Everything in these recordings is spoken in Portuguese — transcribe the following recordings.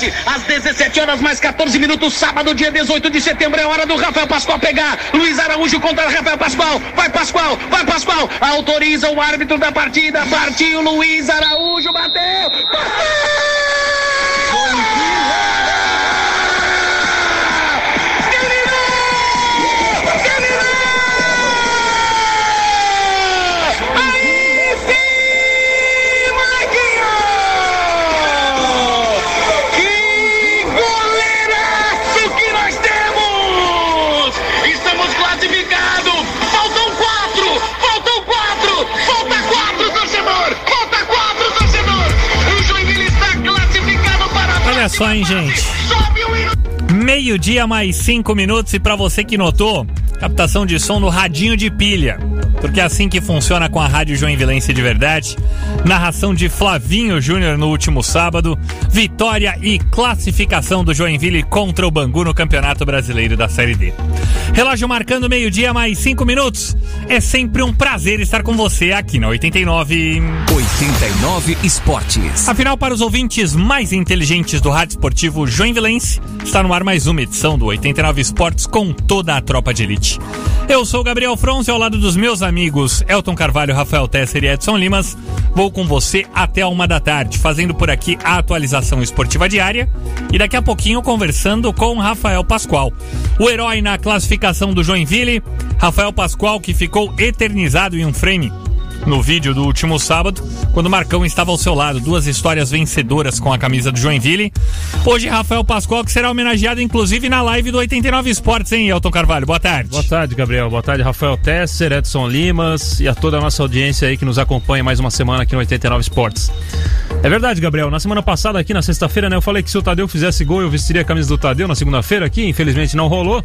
fase, às 17 horas mais 14 minutos, sábado, dia 18 de setembro, é hora do Rafael Pascoal pegar. Luiz Araújo contra Rafael Pascoal. Vai Pascoal, vai Pascoal. Autoriza o árbitro da partida. Partiu Luiz Araújo, bateu. Olha só, hein, gente. Meio-dia mais cinco minutos e pra você que notou, captação de som no radinho de pilha. Porque é assim que funciona com a Rádio Joinvilense de verdade. Narração de Flavinho Júnior no último sábado. Vitória e classificação do Joinville contra o Bangu no Campeonato Brasileiro da Série D. Relógio marcando meio-dia mais cinco minutos. É sempre um prazer estar com você aqui na 89. 89 Esportes. Afinal, para os ouvintes mais inteligentes do rádio esportivo Joinvilense, está no ar mais uma edição do 89 Esportes com toda a tropa de elite. Eu sou Gabriel Fronze, ao lado dos meus amigos Elton Carvalho, Rafael Tesser e Edson Limas. Vou com você até a uma da tarde, fazendo por aqui a atualização esportiva diária e daqui a pouquinho conversando com Rafael Pascoal, o herói na classificação do Joinville. Rafael Pascoal que ficou eternizado em um frame no vídeo do último sábado, quando o Marcão estava ao seu lado. Duas histórias vencedoras com a camisa do Joinville. Hoje, Rafael Pascoal, que será homenageado inclusive na live do 89 Esportes, hein, Elton Carvalho? Boa tarde. Boa tarde, Gabriel. Boa tarde, Rafael Tesser, Edson Limas e a toda a nossa audiência aí que nos acompanha mais uma semana aqui no 89 Esportes. É verdade, Gabriel. Na semana passada, aqui na sexta-feira, né, eu falei que se o Tadeu fizesse gol, eu vestiria a camisa do Tadeu na segunda-feira aqui. Infelizmente não rolou,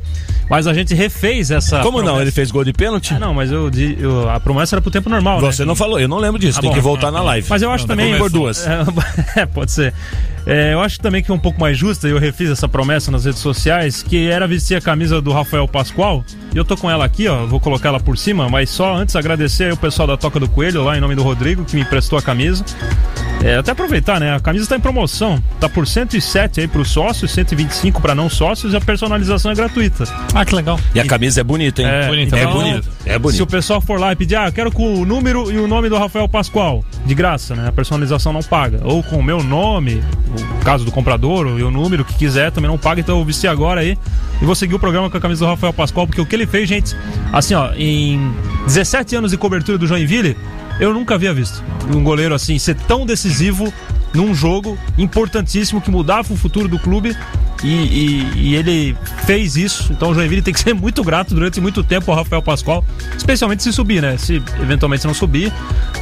mas a gente refez essa. Como não? promessa. Ele fez gol de pênalti? Ah, não, mas eu, eu- a promessa era pro tempo normal, né? Você não falou, eu não lembro disso. Ah, tem bom. que voltar na live. Mas eu acho também. Por duas. É, pode ser. É, eu acho também que é um pouco mais justa, e eu refiz essa promessa nas redes sociais, que era vestir a camisa do Rafael Pascoal. E eu tô com ela aqui, ó, vou colocar ela por cima, mas só antes agradecer aí o pessoal da Toca do Coelho, lá em nome do Rodrigo, que me emprestou a camisa. É, até aproveitar, né? A camisa tá em promoção. Tá por 107 aí pros sócios, 125 para não sócios e a personalização é gratuita. Ah, que legal. E a camisa é bonita, hein? É, bonito, é então, bonito. É Se o pessoal for lá e pedir, ah, eu quero com o número e o nome do Rafael Pascoal, de graça, né? A personalização não paga. Ou com o meu nome, o caso do comprador, ou o número que quiser, também não paga. Então eu vesti agora aí e vou seguir o programa com a camisa do Rafael Pascoal, porque o que ele fez, gente, assim, ó, em 17 anos de cobertura do Joinville, eu nunca havia visto um goleiro assim ser tão decisivo num jogo importantíssimo que mudava o futuro do clube. E, e- e ele fez isso, então o Joinville tem que ser muito grato durante muito tempo ao Rafael Pascoal, especialmente se subir, né? Se eventualmente não subir,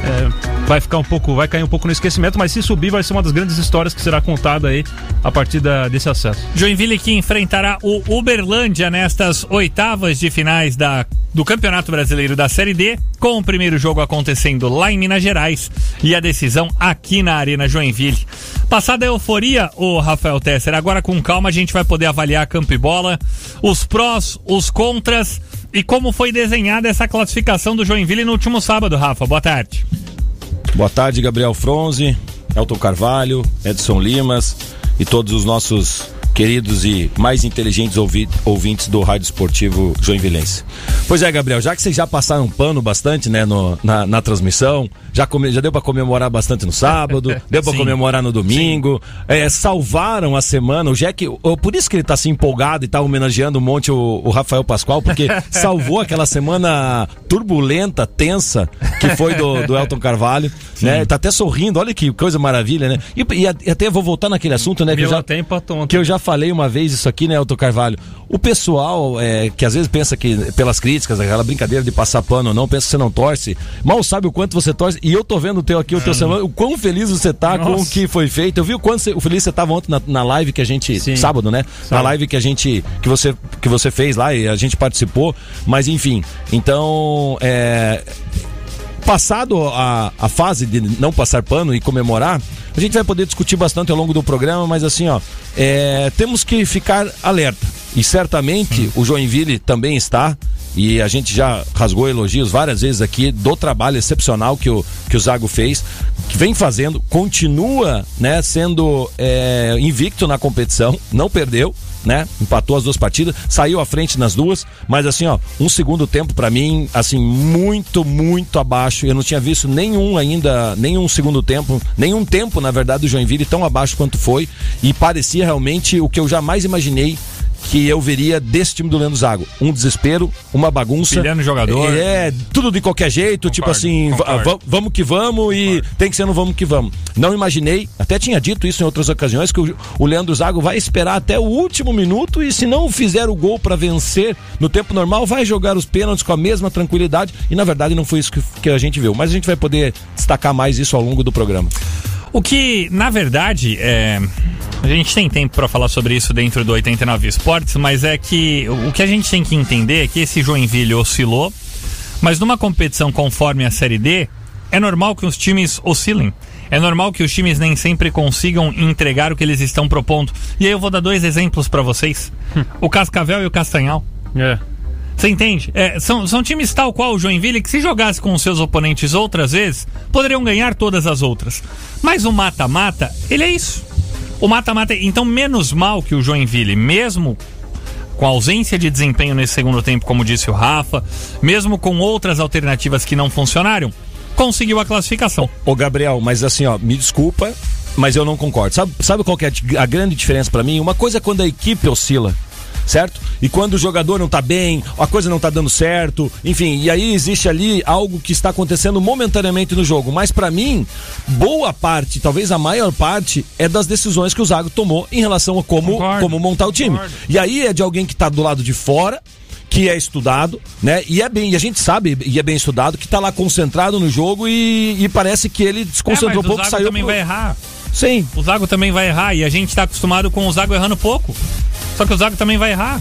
é, vai ficar um pouco, vai cair um pouco no esquecimento, mas se subir vai ser uma das grandes histórias que será contada aí a partir da- desse acesso. Joinville que enfrentará o Uberlândia nestas oitavas de finais da, do Campeonato Brasileiro da Série D, com o primeiro jogo acontecendo lá em Minas Gerais e a decisão aqui na Arena Joinville. Passada a euforia, o Rafael Tesser, agora com calma a gente vai poder avaliar campo e bola, os prós, os contras e como foi desenhada essa classificação do Joinville no último sábado, Rafa. Boa tarde. Boa tarde, Gabriel Fronze, Elton Carvalho, Edson Limas e todos os nossos queridos e mais inteligentes ouvi- ouvintes do Rádio Esportivo Joinvilense. Pois é, Gabriel, já que vocês já passaram pano bastante, né, no- na, na transmissão, já, come- já deu pra comemorar bastante no sábado, deu Sim. comemorar no domingo, é, salvaram a semana, o Jack, por isso que ele tá assim empolgado e tá homenageando um monte o, o Rafael Pascoal, porque salvou aquela semana turbulenta, tensa, que foi do, do Elton Carvalho, né? Tá até sorrindo, olha que coisa maravilha, né? E, e até vou voltar naquele assunto, né? Que eu, já, que eu já falei uma vez isso aqui, né, Elton Carvalho? O pessoal é, que às vezes pensa que, pelas críticas, aquela brincadeira de passar pano ou não, pensa que você não torce, mal sabe o quanto você torce. E eu tô vendo o teu aqui, o teu celular, o quão feliz você tá com o Nossa. que foi feito. Eu vi o quanto você- o feliz você tava ontem na, na live que a gente. Sim. Sábado, né? Na Sábado. live que a gente. Que você, que você fez lá e a gente participou. Mas enfim, então. É, passado a, a fase de não passar pano e comemorar, a gente vai poder discutir bastante ao longo do programa, mas assim, ó, é, temos que ficar alerta. E certamente o Joinville também está. E a gente já rasgou elogios várias vezes aqui do trabalho excepcional que o, que o Zago fez, que vem fazendo, continua né, sendo é, invicto na competição, não perdeu né? Empatou as duas partidas, saiu à frente nas duas, mas assim, ó, um segundo tempo pra mim, assim, muito, muito abaixo. Eu não tinha visto nenhum ainda, nenhum segundo tempo, nenhum tempo, na verdade, do Joinville tão abaixo quanto foi e parecia realmente o que eu jamais imaginei que eu veria desse time do Leandro Zago. Um desespero, uma bagunça. Pilhando jogador. É, tudo de qualquer jeito, tipo Concordo, assim, concordo. va- vamos que vamos e tem que ser no vamos que vamos. Não imaginei, até tinha dito isso em outras ocasiões, que o, o Leandro Zago vai esperar até o último minuto e se não fizer o gol para vencer no tempo normal, vai jogar os pênaltis com a mesma tranquilidade e na verdade não foi isso que, que a gente viu. Mas a gente vai poder destacar mais isso ao longo do programa. O que, na verdade, é. A gente tem tempo para falar sobre isso dentro do 89 Esportes, mas é que o que a gente tem que entender é que esse Joinville oscilou, mas numa competição conforme a Série D, é normal que os times oscilem. É normal que os times nem sempre consigam entregar o que eles estão propondo. E aí eu vou dar dois exemplos para vocês: o Cascavel e o Castanhal. É. Você entende? É, são, são times tal qual o Joinville que, se jogasse com os seus oponentes outras vezes, poderiam ganhar todas as outras. Mas o mata-mata, ele é isso. O mata-mata, então, menos mal que o Joinville, mesmo com ausência de desempenho nesse segundo tempo, como disse o Rafa, mesmo com outras alternativas que não funcionaram, conseguiu a classificação. Ô Gabriel, mas assim, ó, me desculpa, mas eu não concordo. Sabe, sabe qual que é a grande diferença pra mim? Uma coisa é quando a equipe oscila. Certo? E quando o jogador não tá bem, a coisa não tá dando certo, enfim, e aí existe ali algo que está acontecendo momentaneamente no jogo. Mas pra mim, boa parte, talvez a maior parte, é das decisões que o Zago tomou em relação a como, Concordo, como montar o time. concordo. E aí é de alguém que tá do lado de fora, que é estudado, né? E é bem, e a gente sabe, e é bem estudado, que tá lá concentrado no jogo e, e parece que ele desconcentrou é, pouco, o Zago saiu também pro- vai errar. Sim. O Zago também vai errar. E a gente tá acostumado com o Zago errando pouco. Só que o Zago também vai errar.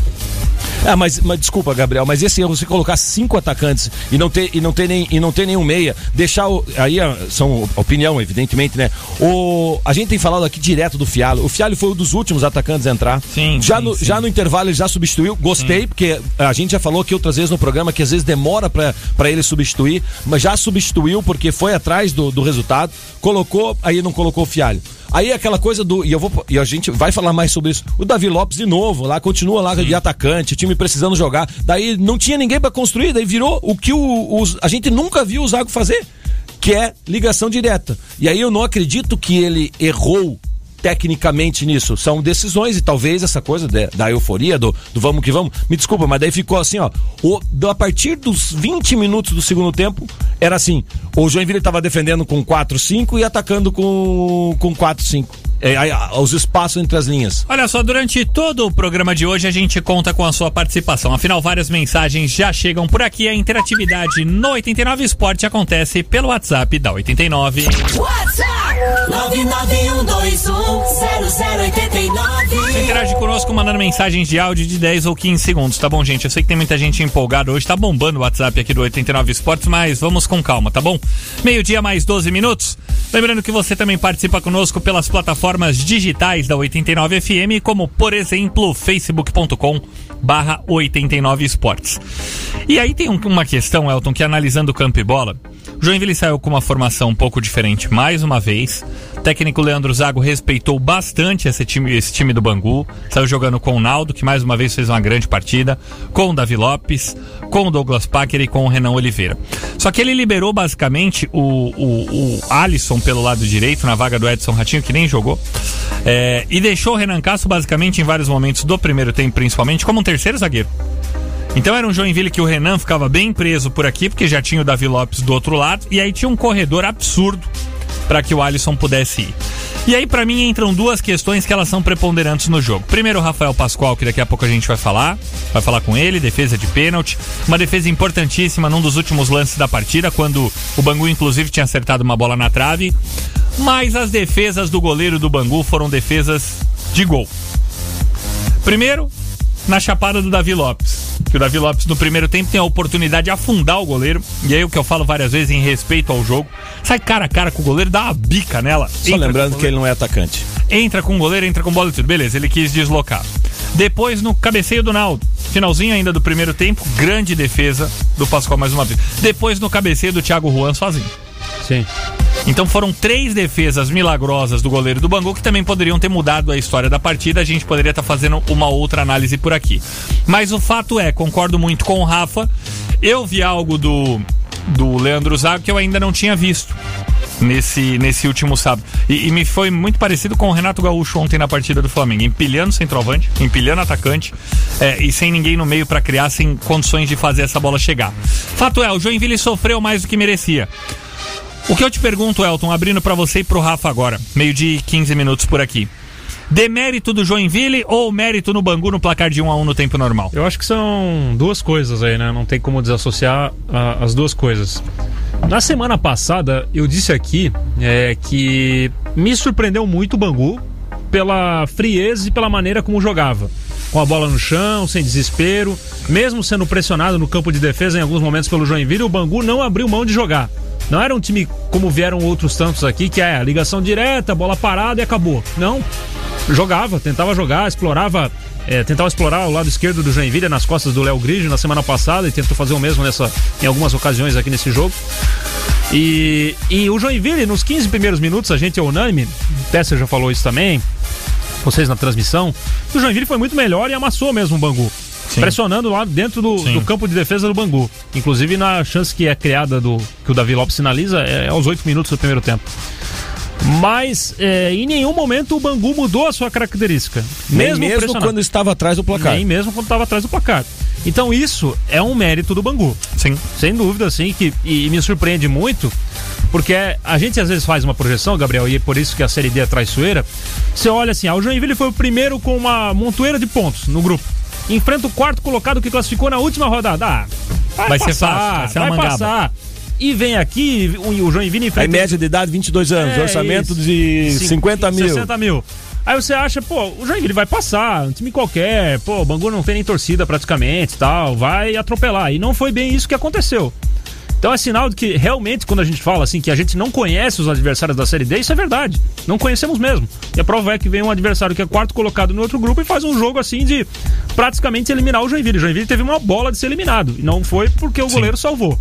Ah, mas, mas desculpa, Gabriel, mas esse erro, você colocar cinco atacantes e não ter, e não ter, nem, e não ter nenhum meia, deixar o. Aí ah, são opinião, evidentemente, né? O, a gente tem falado aqui direto do Fialo. O Fialo foi um dos últimos atacantes a entrar. Sim, Já, sim, no, sim. já no intervalo ele já substituiu. Gostei, porque a gente já falou aqui outras vezes no programa que às vezes demora pra ele substituir, mas já substituiu porque foi atrás do, do resultado. Colocou, aí não colocou o Fialho. Aí aquela coisa do. E, eu vou, e a gente vai falar mais sobre isso. O Davi Lopes de novo, lá, continua lá de atacante, o time precisando jogar. Daí não tinha ninguém pra construir, daí virou o que o, os- a gente nunca viu o Zago fazer, que é ligação direta. E aí eu não acredito que ele errou tecnicamente nisso. São decisões e talvez essa coisa de- da euforia, do, do vamos que vamos. Me desculpa, mas daí ficou assim, ó. O, a partir dos 20 minutos do segundo tempo, era assim. O Joinville estava defendendo com 4-5 e atacando com, com 4-5. É, aí, ah, os espaços entre as linhas. Olha só, durante todo o programa de hoje a gente conta com a sua participação. Afinal, várias mensagens já chegam por aqui. A interatividade no 89 Esporte acontece pelo WhatsApp da 89. WhatsApp 991210089. Interage conosco mandando mensagens de áudio de 10 ou 15 segundos, tá bom, gente? Eu sei que tem muita gente empolgada hoje, tá bombando o WhatsApp aqui do 89 Esportes, mas vamos com calma, tá bom? Meio-dia mais 12 minutos. Lembrando que você também participa conosco pelas plataformas digitais da 89 FM, como por exemplo, facebook.com barra 89 Esportes. E aí tem um- uma questão, Elton, que analisando o campo e bola, Joinville saiu com uma formação um pouco diferente mais uma vez. O técnico Leandro Zago respeitou bastante esse time, esse time do Bangu. Saiu jogando com o Naldo, que mais uma vez fez uma grande partida, com o Davi Lopes, com o Douglas Packer e com o Renan Oliveira. Só que ele liberou basicamente o, o, o Alisson pelo lado direito, na vaga do Edson Ratinho, que nem jogou. É, e deixou o Renan Castro basicamente em vários momentos do primeiro tempo, principalmente, como um terceiro zagueiro. Então era um Joinville que o Renan ficava bem preso por aqui, porque já tinha o Davi Lopes do outro lado, e aí tinha um corredor absurdo para que o Alisson pudesse ir. E aí, para mim, entram duas questões que elas são preponderantes no jogo. Primeiro, o Rafael Pascoal, que daqui a pouco a gente vai falar. Vai falar com ele, defesa de pênalti. Uma defesa importantíssima num dos últimos lances da partida, quando o Bangu, inclusive, tinha acertado uma bola na trave. Mas as defesas do goleiro do Bangu foram defesas de gol. Primeiro, na chapada do Davi Lopes. Que o Davi Lopes no primeiro tempo tem a oportunidade de afundar o goleiro. E aí o que eu falo várias vezes em respeito ao jogo. Sai cara a cara com o goleiro, dá uma bica nela. Só lembrando que ele não é atacante. Entra com o goleiro, entra com bola e tudo. Beleza, ele quis deslocar. Depois no cabeceio do Naldo. Finalzinho ainda do primeiro tempo, grande defesa do Pascoal mais uma vez. Depois no cabeceio do Thiago Juan sozinho. Sim. Então foram três defesas milagrosas do goleiro do Bangu que também poderiam ter mudado a história da partida. A gente poderia estar fazendo uma outra análise por aqui. Mas o fato é, concordo muito com o Rafa. Eu vi algo do, do Leandro Zago que eu ainda não tinha visto nesse, nesse último sábado. E, e, me foi muito parecido com o Renato Gaúcho ontem na partida do Flamengo. Empilhando centroavante, empilhando atacante é, e sem ninguém no meio para criar, sem condições de fazer essa bola chegar. Fato é, o Joinville sofreu mais do que merecia. O que eu te pergunto, Elton, abrindo para você e pro Rafa agora, meio de 15 minutos por aqui. Demérito do Joinville ou mérito no Bangu no placar de 1 a 1 no tempo normal? Eu acho que são duas coisas aí, né? Não tem como desassociar ah, as duas coisas. Na semana passada, eu disse aqui é, que me surpreendeu muito o Bangu pela frieza e pela maneira como jogava. Com a bola no chão, sem desespero, mesmo sendo pressionado no campo de defesa em alguns momentos pelo Joinville, o Bangu não abriu mão de jogar. Não era um time como vieram outros tantos aqui, que é ligação direta, bola parada e acabou. Não. Jogava, tentava jogar, explorava, é, tentava explorar o lado esquerdo do Joinville nas costas do Léo Grigio na semana passada e tentou fazer o mesmo nessa, em algumas ocasiões aqui nesse jogo. E, e o Joinville, nos 15 primeiros minutos, a gente é unânime, o Tesser já falou isso também, vocês na transmissão, o Joinville foi muito melhor e amassou mesmo o Bangu. Sim. pressionando lá dentro do, do, campo de defesa do Bangu. Inclusive na chance que é criada do que o Davi Lopes sinaliza é, é aos oito minutos do primeiro tempo. Mas é, em nenhum momento o Bangu mudou a sua característica. Mesmo, Nem mesmo quando estava atrás do placar. Nem mesmo quando estava atrás do placar. Então isso é um mérito do Bangu. Sim. Sem dúvida, sim, que, e, e me surpreende muito, porque a gente às vezes faz uma projeção, Gabriel, e é por isso que a Série D é traiçoeira. Você olha assim, ah, o Joinville foi o primeiro com uma montoeira de pontos no grupo enfrenta o quarto colocado que classificou na última rodada. Ah, vai, vai passar, ser fácil, vai, vai passar. E vem aqui, o, Joinville enfrenta. Aí média de idade, 22 anos, é, orçamento isso. de 50 mil. 60 mil. Aí você acha, pô, o Joinville vai passar, um time qualquer, pô, o Bangu não tem nem torcida praticamente tal, vai atropelar. E não foi bem isso que aconteceu. Então é sinal de que realmente, quando a gente fala assim, que a gente não conhece os adversários da Série D, isso é verdade. Não conhecemos mesmo. E a prova é que vem um adversário que é quarto colocado no outro grupo e faz um jogo assim de praticamente eliminar o Joinville. O Joinville teve uma bola de ser eliminado. E não foi porque o Sim. goleiro salvou.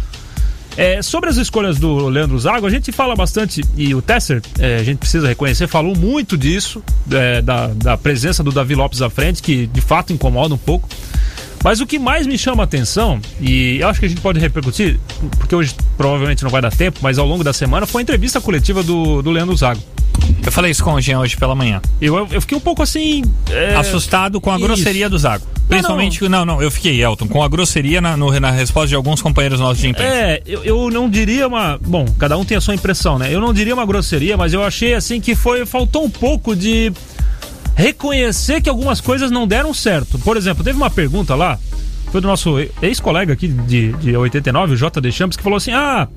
É, sobre as escolhas do Leandro Zago, a gente fala bastante, e o Tesser, é, a gente precisa reconhecer, falou muito disso, é, da, da presença do Davi Lopes à frente, que de fato incomoda um pouco. Mas o que mais me chama a atenção, e eu acho que a gente pode repercutir, porque hoje provavelmente não vai dar tempo, mas ao longo da semana, foi a entrevista coletiva do, do Leandro Zago. Eu falei isso com o Jean hoje pela manhã. Eu, eu fiquei um pouco assim. É... Assustado com a isso. grosseria do Zago. Principalmente, não não. não, não, eu fiquei, Elton, com a grosseria na, no, na resposta de alguns companheiros nossos de imprensa. É, eu, eu não diria uma. Bom, cada um tem a sua impressão, né? Eu não diria uma grosseria, mas eu achei assim que foi. Faltou um pouco de reconhecer que algumas coisas não deram certo. Por exemplo, teve uma pergunta lá, foi do nosso ex-colega aqui de, de 89, o J. Champs, que falou assim: ah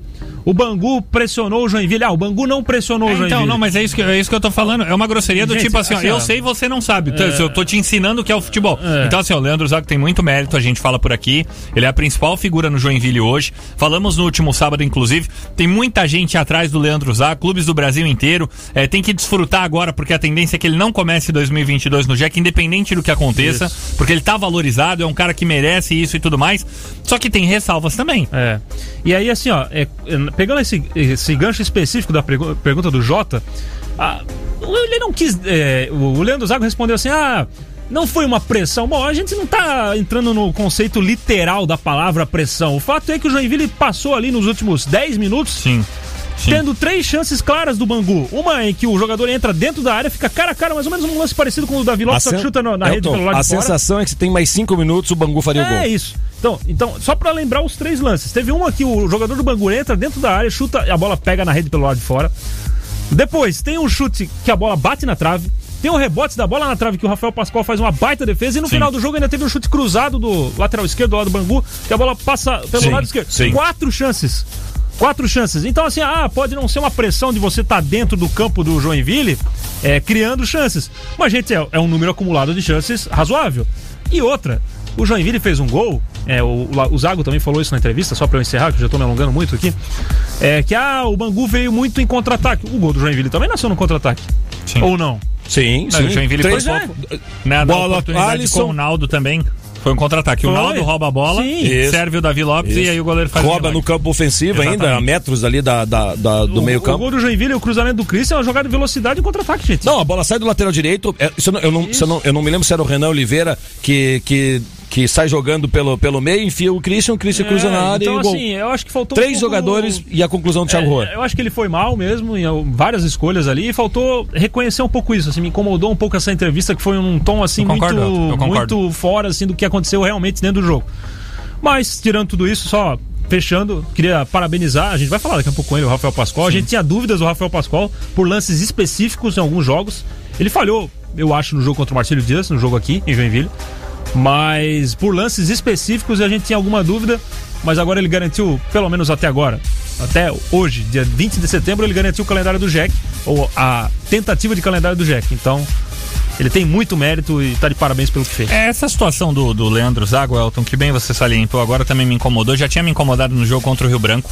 o Bangu pressionou o Joinville. Ah, o Bangu não pressionou é, o Joinville. Então, não, mas é isso que, é isso que eu tô falando. É uma grosseria do Gente, tipo assim, assim ó, eu sei você não sabe. É... Eu tô te ensinando o que é o futebol. É... Então, assim, o Leandro Zago tem muito mérito, a gente fala por aqui. Ele é a principal figura no Joinville hoje. Falamos no último sábado, inclusive. Tem muita gente atrás do Leandro Zago, clubes do Brasil inteiro. É, tem que desfrutar agora, porque a tendência é que ele não comece 2022 no Jack, independente do que aconteça. Isso. Porque ele tá valorizado, é um cara que merece isso e tudo mais. Só que tem ressalvas também. É. E aí, assim, ó, é, pegando esse, esse gancho específico da pergunta do Jota, ah, ele não quis. É, o Leandro Zago respondeu assim: ah. Não foi uma pressão. Bom, a gente não tá entrando no conceito literal da palavra pressão. O fato é que o Joinville passou ali nos últimos 10 minutos Sim. Sim. tendo três chances claras do Bangu. Uma em que o jogador entra dentro da área, fica cara a cara, mais ou menos um lance parecido com o Davi Lopes, só que chuta na, na rede pelo lado A sensação é que se tem mais cinco minutos, o Bangu faria é o gol. É isso. Então, então só pra lembrar os três lances. Teve um aqui, o jogador do Bangu entra dentro da área, chuta e a bola pega na rede pelo lado de fora. Depois, tem um chute que a bola bate na trave. Tem um rebote da bola na trave que o Rafael Pascoal faz uma baita defesa. E no final do jogo ainda teve um chute cruzado do lateral esquerdo, do lado do Bangu, que a bola passa pelo Sim, lado esquerdo. sim. Quatro chances. Quatro chances. Então, assim, ah, pode não ser uma pressão de você estar dentro do campo do Joinville é, criando chances. Mas, gente, é, é um número acumulado de chances razoável. E outra, o Joinville fez um gol. É, o, o Zago também falou isso na entrevista, só pra eu encerrar, que eu já tô me alongando muito aqui. É que ah, o Bangu veio muito em contra-ataque. O gol do Joinville também nasceu no contra-ataque. Sim. Ou não? Sim, Não, o Joinville Três, por né? pouco. Na, na Bola, oportunidade Alisson. com o Naldo também. Foi um contra-ataque. O. Naldo rouba a bola, Sim. Serve o Davi Lopes Isso. e aí o goleiro faz o Rouba no campo ofensivo ainda, a Exatamente. metros ali da, da- da- do O- meio O gol do Joinville, o cruzamento do Christian é uma jogada de velocidade em contra-ataque, gente. Não, a bola sai do lateral direito. é, eu, não, eu, não, eu não- eu não me lembro se era o Renan Oliveira que, que, que sai jogando pelo, pelo meio, enfia o Christian, o Christian cruza na área então, e o gol. assim, eu acho que faltou um Três pouco- jogadores e a conclusão do Thiago Roa. É, eu acho que ele foi mal mesmo, em várias escolhas ali, e faltou reconhecer um pouco isso. Assim, me incomodou um pouco essa entrevista que foi num tom assim muito, concordo, concordo. muito fora assim do que aconteceu realmente dentro do jogo. Mas tirando tudo isso, só fechando, queria parabenizar. A gente vai falar daqui a pouco com ele, o Rafael Pascoal. A gente tinha dúvidas do Rafael Pascoal por lances específicos em alguns jogos. Ele falhou, eu acho, no jogo contra o Marcelo Dias, no jogo aqui em Joinville. Mas por lances específicos a gente tinha alguma dúvida, mas agora ele garantiu, pelo menos até agora, até hoje, dia 20 de setembro, ele garantiu o calendário do Jack, ou a tentativa de calendário do Jack. Então, ele tem muito mérito e tá de parabéns pelo que fez. É, Essa situação do, do Leandro Zago, Elton, que bem você salientou agora, também me incomodou. Já tinha me incomodado no jogo contra o Rio Branco.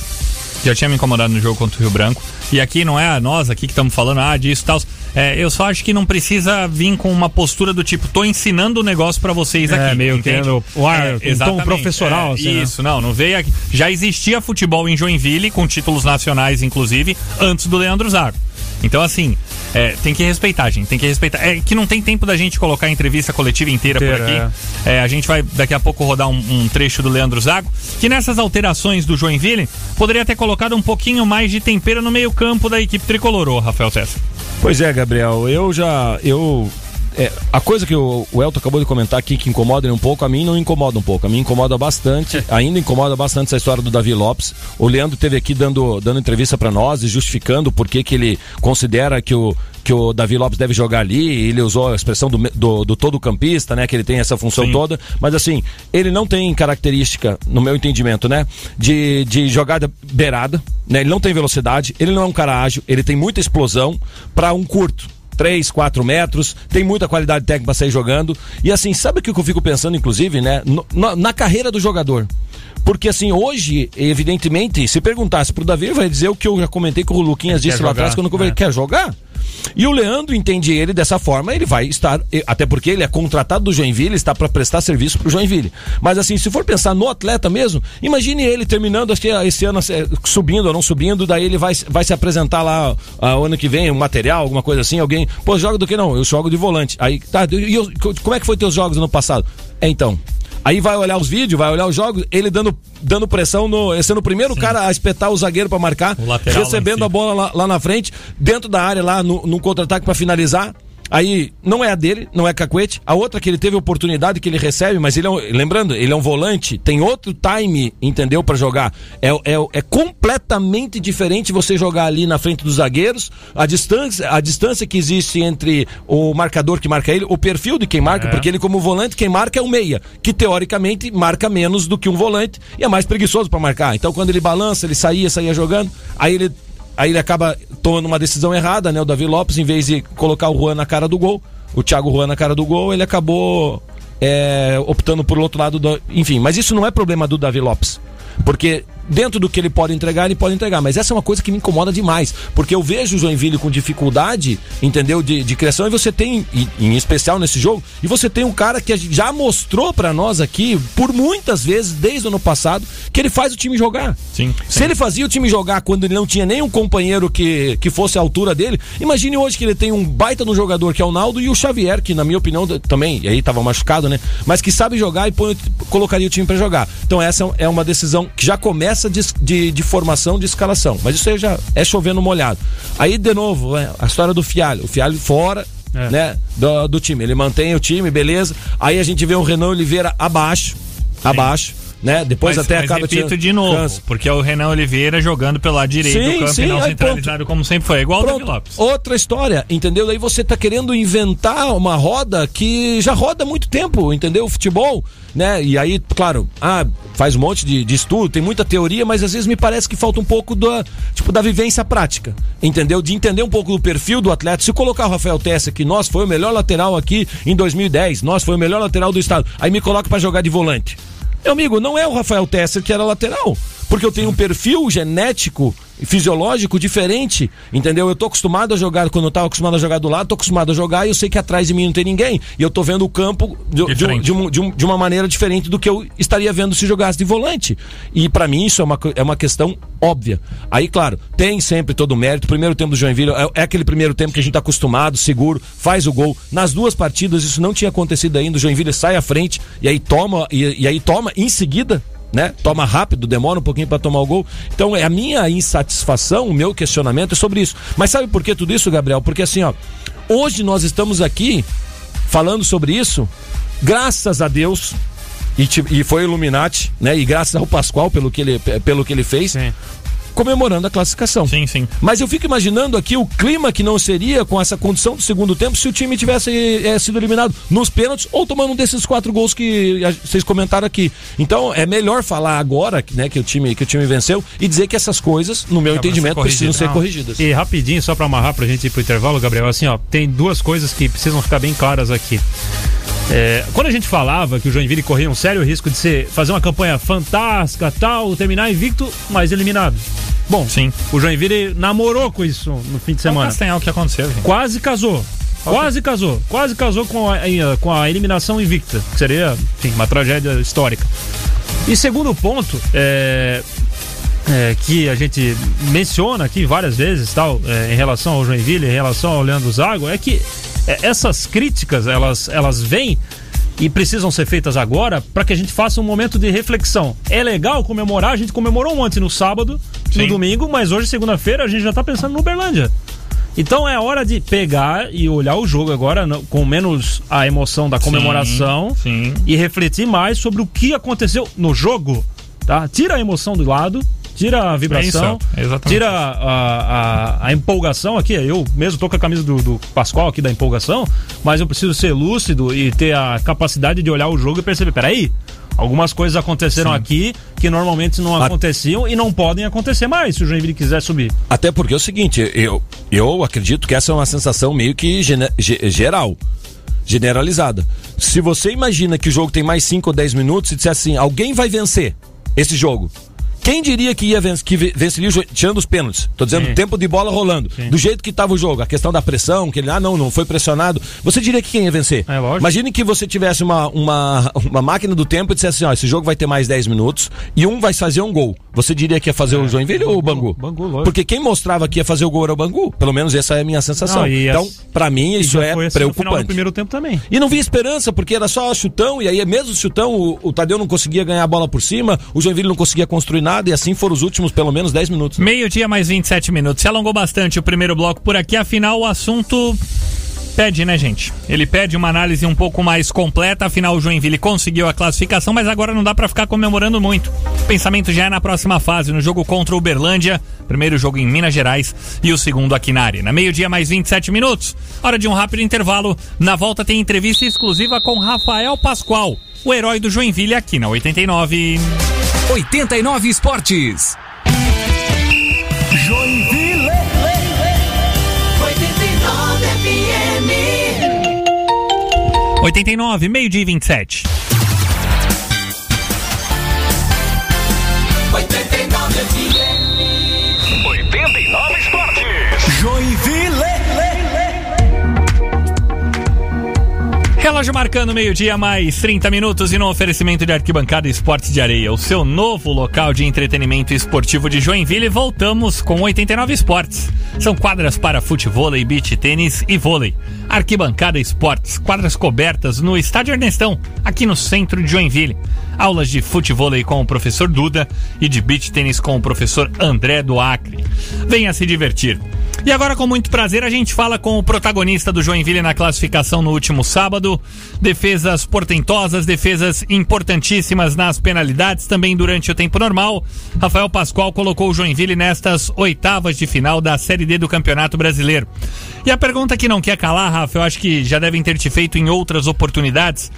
Já tinha me incomodado no jogo contra o Rio Branco. E aqui não é nós aqui que estamos falando, ah, disso e tal. É, eu só acho que não precisa vir com uma postura do tipo, tô ensinando o negócio pra vocês É, aqui. meio entende? querendo o ar, um tom professoral, É, assim, né? Isso, não, não veio aqui. Já existia futebol em Joinville, com títulos nacionais, inclusive, antes do Leandro Zago. Então, assim, é, tem que respeitar, gente. Tem que respeitar. É que não tem tempo da gente colocar a entrevista coletiva inteira, por Inteira, aqui. É, a gente vai daqui a pouco rodar um, um trecho do Leandro Zago, que nessas alterações do Joinville poderia ter colocado um pouquinho mais de tempero no meio-campo da equipe tricolor, ô, Rafael César. Pois é, Gabriel, eu já. Eu, é, a coisa que o, o Elton acabou de comentar aqui que incomoda ele um pouco, a mim não incomoda um pouco. A mim incomoda bastante, ainda incomoda bastante essa história do Davi Lopes. O Leandro teve aqui dando, dando entrevista para nós e justificando por que ele considera que o, que o Davi Lopes deve jogar ali. Ele usou a expressão do, do, do todo campista, né? Que ele tem essa função Sim. toda. Mas assim, ele não tem característica, no meu entendimento, né? De, de jogada beirada, né? Ele não tem velocidade, ele não é um cara ágil, ele tem muita explosão para um curto. 3, 4 metros, tem muita qualidade técnica para sair jogando. E assim, sabe o que eu fico pensando, inclusive, né? No- na, na carreira do jogador. Porque assim, hoje, evidentemente, se perguntasse pro Davi, ele vai dizer o que eu já comentei com o Luquinhas disse lá jogar, atrás quando eu conversei. é. Quer jogar? E o Leandro entende ele dessa forma, ele vai estar, até porque ele é contratado do Joinville, está para prestar serviço pro Joinville. Mas assim, se for pensar no atleta mesmo, imagine ele terminando, acho que esse ano eh, subindo ou não subindo, daí ele vai, vai se apresentar lá ah, o ano que vem, um material, alguma coisa assim, alguém, pô, joga do que não? Eu jogo de volante. Aí, tá, e eu- como é que foi teus jogos no passado? É então. Aí vai olhar os vídeos, vai olhar os jogos, ele dando, dando pressão, no, sendo o primeiro cara a espetar o zagueiro pra marcar, recebendo a bola lá, lá na frente, dentro da área lá no, no contra-ataque pra finalizar. Aí não é a dele, não é cacuete. A outra que ele teve oportunidade que ele recebe, mas ele é um, lembrando, ele é um volante, tem outro time, entendeu, Pra jogar. É, é, é completamente diferente você jogar ali na frente dos zagueiros, a distância, a distância que existe entre o marcador que marca ele, o perfil de quem marca, É. porque ele como volante, quem marca é o meia, que teoricamente marca menos do que um volante e é mais preguiçoso pra marcar. Então quando ele balança, ele saía, saía jogando, aí ele Aí ele acaba tomando uma decisão errada, né? O Davi Lopes, em vez de colocar o Juan na cara do gol, o Thiago Juan na cara do gol, ele acabou é, optando por outro lado. Do... Enfim, mas isso não é problema do Davi Lopes. Porque dentro do que ele pode entregar, ele pode entregar. Mas essa é uma coisa que me incomoda demais. Porque eu vejo o Joinville com dificuldade, entendeu? De, de criação. E você tem, e- em especial nesse jogo, e você tem um cara que já mostrou pra nós aqui, por muitas vezes, desde o ano passado, que ele faz o time jogar. Sim, Se ele fazia o time jogar quando ele não tinha nenhum companheiro que, que fosse à altura dele, imagine hoje que ele tem um baita no jogador que é o Naldo e o Xavier, que na minha opinião também, e aí tava machucado, né? Mas que sabe jogar e põe- colocaria o time pra jogar. Então essa é uma decisão que já começa de, de, de formação, de escalação. Mas isso aí já é chovendo molhado. Aí, de novo, é, a história do Fialho. O Fialho fora, É. né? Do, do time. Ele mantém o time, beleza. Aí a gente vê o Renan Oliveira abaixo. Abaixo. Né? Depois Mas, até mas acaba repito tirando- de novo, cansa. porque é o Renan Oliveira jogando pelo lado direito Sim, do campo sim, e não aí centralizado como sempre foi. É igual o Davi Pronto, Lopes. outra história, entendeu? Daí você tá querendo inventar uma roda que já roda há muito tempo, entendeu? O futebol, né? E aí, claro, ah, faz um monte de, de estudo, tem muita teoria, mas às vezes me parece que falta um pouco da, tipo, da vivência prática, entendeu? De entender um pouco do perfil do atleta. Se colocar o Rafael Tessa aqui, nós foi o melhor lateral aqui em 2010, nós foi o melhor lateral do estado. Aí me coloca pra jogar de volante. Meu amigo, não é o Rafael Tesser que era lateral. Porque eu tenho um perfil genético fisiológico diferente, entendeu? Eu tô acostumado a jogar, quando eu tava acostumado a jogar do lado, tô acostumado a jogar e eu sei que atrás de mim não tem ninguém. E eu tô vendo o campo de, de um- de um- de um- de uma maneira diferente do que eu estaria vendo se jogasse de volante. E pra mim isso é uma, é uma questão óbvia. Aí, claro, tem sempre todo o mérito. O primeiro tempo do Joinville é, é aquele primeiro tempo que a gente tá acostumado, seguro, faz o gol. Nas duas partidas isso não tinha acontecido ainda. O Joinville sai à frente e aí toma, e, e aí toma em seguida né? Toma rápido, demora um pouquinho para tomar o gol. Então, é a minha insatisfação, o meu questionamento é sobre isso. Mas sabe por que tudo isso, Gabriel? Porque assim, ó, hoje nós estamos aqui falando sobre isso, graças a Deus, e, ti- e foi Illuminati, né? E graças ao Pascoal pelo que ele, pelo que ele fez, Sim. Comemorando a classificação. Sim, sim. Mas eu fico imaginando aqui o clima que não seria com essa condição do segundo tempo se o time tivesse eh, sido eliminado nos pênaltis ou tomando um desses quatro gols que vocês comentaram aqui. Então é melhor falar agora, né, que o time que o time venceu e dizer que essas coisas, no meu Acabam entendimento, ser precisam ser corrigidas. E rapidinho, só pra amarrar pra gente ir pro intervalo, Gabriel, assim, ó, tem duas coisas que precisam ficar bem claras aqui. É, quando a gente falava que o Joinville corria um sério risco de ser, fazer uma campanha fantástica, tal, terminar invicto, mas eliminado. Bom, Sim. o Joinville namorou com isso no fim de É o semana. Castanhal que aconteceu, gente. Quase casou. Quase casou. Quase casou com a, com a eliminação invicta. Que seria, enfim, uma tragédia histórica. E segundo ponto, é, é, que a gente menciona aqui várias vezes, tal, é, em relação ao Joinville, em relação ao Leandro Zago, é que essas críticas, elas, elas vêm e precisam ser feitas agora para que a gente faça um momento de reflexão. É legal comemorar, a gente comemorou ontem no sábado, no Sim. domingo, mas hoje, segunda-feira, a gente já tá pensando no Uberlândia. Então é hora de pegar e olhar o jogo agora no- com menos a emoção da comemoração sim. e refletir mais sobre o que aconteceu no jogo, tá? Tira a emoção do lado, tira a vibração, É isso, tira a, a, a empolgação aqui. Eu mesmo tô com a camisa do, do Pascoal aqui da empolgação, mas eu preciso ser lúcido e ter a capacidade de olhar o jogo e perceber, peraí, algumas coisas aconteceram aqui que normalmente não aconteciam e não podem acontecer mais se o Joinville quiser subir. Até porque é o seguinte, eu, eu acredito que essa é uma sensação meio que gene- ge- geral, generalizada. Se você imagina que o jogo tem mais 5 ou 10 minutos e disser assim, alguém vai vencer esse jogo. Quem diria que ia ven que ve- venceria tirando os pênaltis? Tô dizendo Sim. tempo de bola rolando. Sim. Do jeito que tava o jogo, a questão da pressão, que ele, ah, não, não foi pressionado. Você diria que quem ia vencer? É, lógico. Imagine que você tivesse uma, uma, uma máquina do tempo e dissesse assim, ó, esse jogo vai ter mais 10 minutos e um vai fazer um gol. Você diria que ia fazer o Joinville ou o Bangu? Bangu, lógico. Porque quem mostrava que ia fazer o gol era o Bangu. Pelo menos essa é a minha sensação. Não, então, as- pra mim, isso é assim no preocupante. primeiro tempo também. E não vi esperança, porque era só chutão, e aí mesmo o chutão, o, o Tadeu não conseguia ganhar a bola por cima, o Joinville não conseguia construir nada, e assim foram os últimos pelo menos 10 minutos. Meio-dia mais 27 minutos. Se alongou bastante o primeiro bloco por aqui, afinal o assunto pede, né, gente? Ele pede uma análise um pouco mais completa, afinal o Joinville conseguiu a classificação, mas agora não dá pra ficar comemorando muito. O pensamento já é na próxima fase, no jogo contra o Uberlândia, primeiro jogo em Minas Gerais e o segundo aqui na Arena. Meio-dia mais 27 minutos. Hora de um rápido intervalo. Na volta tem entrevista exclusiva com Rafael Pascoal, o herói do Joinville aqui na 89. 89 Esportes. Joinville. 89 FM. 89, meio-dia e 27. 89 FM. 89 Esportes. Joinville. Relógio marcando meio-dia, mais 30 minutos e no oferecimento de Arquibancada Esportes de Areia, o seu novo local de entretenimento esportivo de Joinville. Voltamos com 89 Esportes. São quadras para futebol, beach tênis e vôlei. Arquibancada Esportes, quadras cobertas no Estádio Ernestão, aqui no centro de Joinville. Aulas de futebol com o professor Duda e de beach tênis com o professor André do Acre. Venha se divertir. E agora, com muito prazer, a gente fala com o protagonista do Joinville na classificação no último sábado. Defesas portentosas, defesas importantíssimas nas penalidades, também durante o tempo normal. Rafael Pascoal colocou o Joinville nestas oitavas de final da Série D do Campeonato Brasileiro. E a pergunta que não quer calar, Rafa, eu acho que já devem ter te feito em outras oportunidades.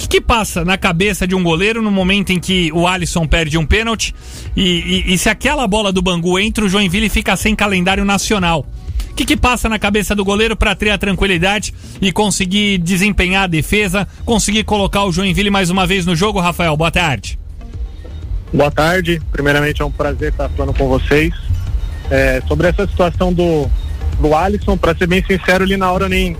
Que, que passa na cabeça de um goleiro no momento em que o Alisson perde um pênalti e, e- e se aquela bola do Bangu entra, o Joinville fica sem calendário nacional? O que, que passa na cabeça do goleiro para ter a tranquilidade e conseguir desempenhar a defesa, conseguir colocar o Joinville mais uma vez no jogo, Rafael? Boa tarde. Boa tarde. Primeiramente é um prazer estar falando com vocês. É, sobre essa situação do, do Alisson, para ser bem sincero, ali na hora eu nem,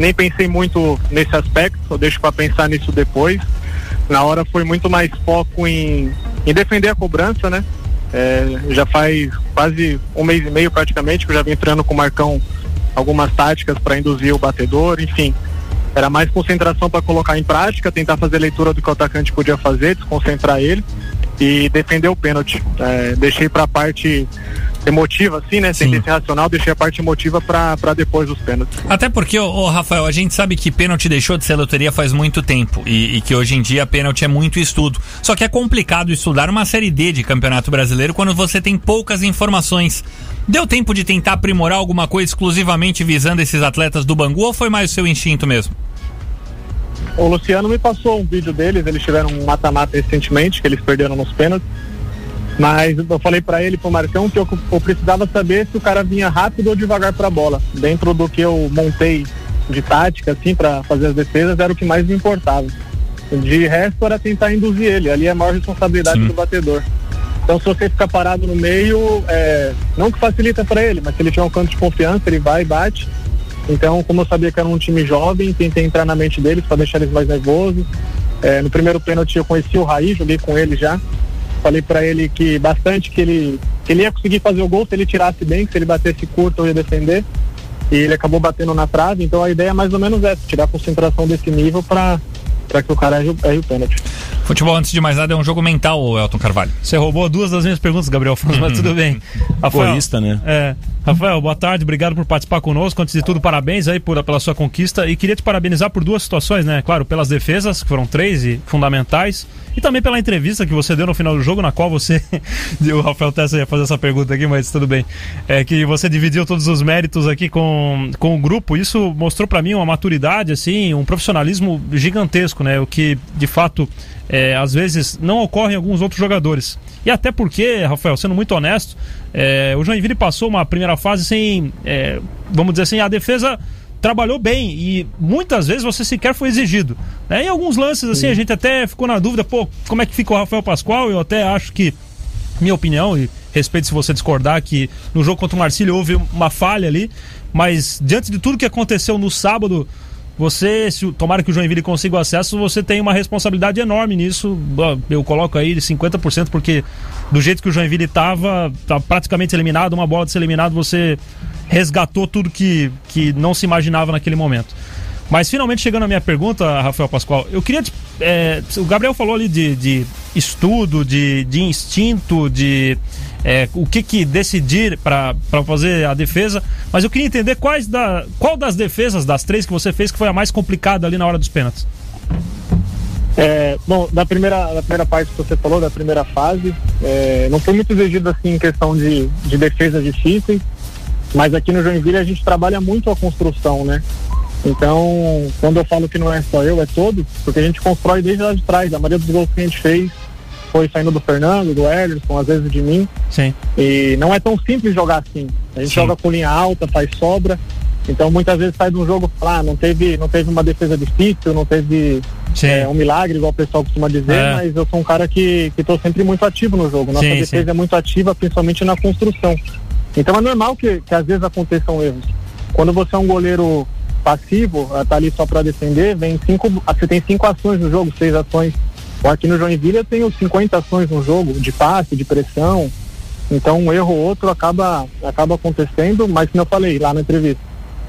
nem pensei muito nesse aspecto, eu deixo para pensar nisso depois. Na hora foi muito mais foco em, em defender a cobrança, né? É, já faz quase um mês e meio praticamente que eu já vim treinando com o Marcão algumas táticas para induzir o batedor, enfim. Era mais concentração para colocar em prática, tentar fazer leitura do que o atacante podia fazer, desconcentrar ele e defender o pênalti. É, deixei para a parte emotiva, assim, né? Ser racional, deixei a parte emotiva para depois dos pênaltis. Até porque, ô, ô, Rafael, a gente sabe que pênalti deixou de ser loteria faz muito tempo e, e que hoje em dia pênalti é muito estudo. Só que é complicado estudar uma série D de Campeonato Brasileiro quando você tem poucas informações. Deu tempo de tentar aprimorar alguma coisa exclusivamente visando esses atletas do Bangu ou foi mais o seu instinto mesmo? O Luciano me passou um vídeo deles, eles tiveram um mata-mata recentemente, que eles perderam nos pênaltis. Mas eu falei para ele, pro Marcão, que eu, eu precisava saber se o cara vinha rápido ou devagar para a bola. Dentro do que eu montei de tática, assim, para fazer as defesas, era o que mais me importava. De resto, era tentar induzir ele. Ali é a maior responsabilidade Sim. do batedor. Então, se você ficar parado no meio, é, não que facilita para ele, mas se ele tiver um canto de confiança, ele vai e bate. Então, como eu sabia que era um time jovem, tentei entrar na mente deles para deixar eles mais nervosos. É, no primeiro pênalti eu conheci o Raí, joguei com ele já. Falei para ele que bastante que ele, que ele ia conseguir fazer o gol se ele tirasse bem, que se ele batesse curto eu ia defender. E ele acabou batendo na trave, então a ideia é mais ou menos essa, tirar a concentração desse nível para que o cara erre, o- erre o pênalti. Futebol, antes de mais nada, é um jogo mental, Elton Carvalho. Você roubou duas das minhas perguntas, Gabriel Franz, mas tudo bem. Rafael, Egoísta, né? É, Rafael, boa tarde, obrigado por participar conosco. Antes de tudo, parabéns aí por, pela sua conquista e queria te parabenizar por duas situações, né? Claro, pelas defesas, que foram três e fundamentais, e também pela entrevista que você deu no final do jogo, na qual você. o Rafael Tessa ia fazer essa pergunta aqui, mas tudo bem. É que você dividiu todos os méritos aqui com, com o grupo. Isso mostrou pra mim uma maturidade, assim, um profissionalismo gigantesco, né? O que de fato. É, às vezes não ocorre em alguns outros jogadores. E até porque, Rafael, sendo muito honesto, é, o Joinville passou uma primeira fase sem, é, vamos dizer assim, a defesa trabalhou bem e muitas vezes você sequer foi exigido. Né? Em alguns lances, assim, a gente até ficou na dúvida, pô, como é que fica o Rafael Pascoal? Eu até acho que, minha opinião, e respeito se você discordar, que no jogo contra o Marcílio houve uma falha ali, mas diante de tudo que aconteceu no sábado, você, se tomara que o Joinville consiga o acesso, você tem uma responsabilidade enorme nisso. Eu coloco aí de 50%, porque do jeito que o Joinville estava, tá praticamente eliminado, uma bola de ser eliminado, você resgatou tudo que, que não se imaginava naquele momento. Mas finalmente chegando à minha pergunta, Rafael Pascoal, eu queria. é, o Gabriel falou ali de, de estudo, de, de instinto, de é, o que, que decidir para fazer a defesa, mas eu queria entender quais da, qual das defesas, das três que você fez, que foi a mais complicada ali na hora dos pênaltis. É, bom, da primeira, da primeira parte que você falou, da primeira fase, é, não foi muito exigido assim em questão de, de defesas difíceis, mas aqui no Joinville a gente trabalha muito a construção, né? Então, quando eu falo que não é só eu, é todos, porque a gente constrói desde lá de trás. A maioria dos gols que a gente fez foi saindo do Fernando, do Ederson, às vezes de mim. Sim. E não é tão simples jogar assim. A gente Sim. joga com linha alta, faz sobra. Então muitas vezes sai de um jogo fala, ah, não teve, não teve uma defesa difícil, não teve é, um milagre, igual o pessoal costuma dizer, É. mas eu sou um cara que estou sempre muito ativo no jogo. Nossa Sim, defesa sim. é muito ativa, principalmente na construção. Então é normal que, que às vezes aconteçam erros. Quando você é um goleiro passivo, tá ali só para defender, vem cinco, você tem cinco ações no jogo, seis ações. Ou aqui no Joinville eu tenho 50 ações no jogo, de passe, de pressão. Então um erro ou outro acaba, acaba acontecendo, mas como eu falei lá na entrevista,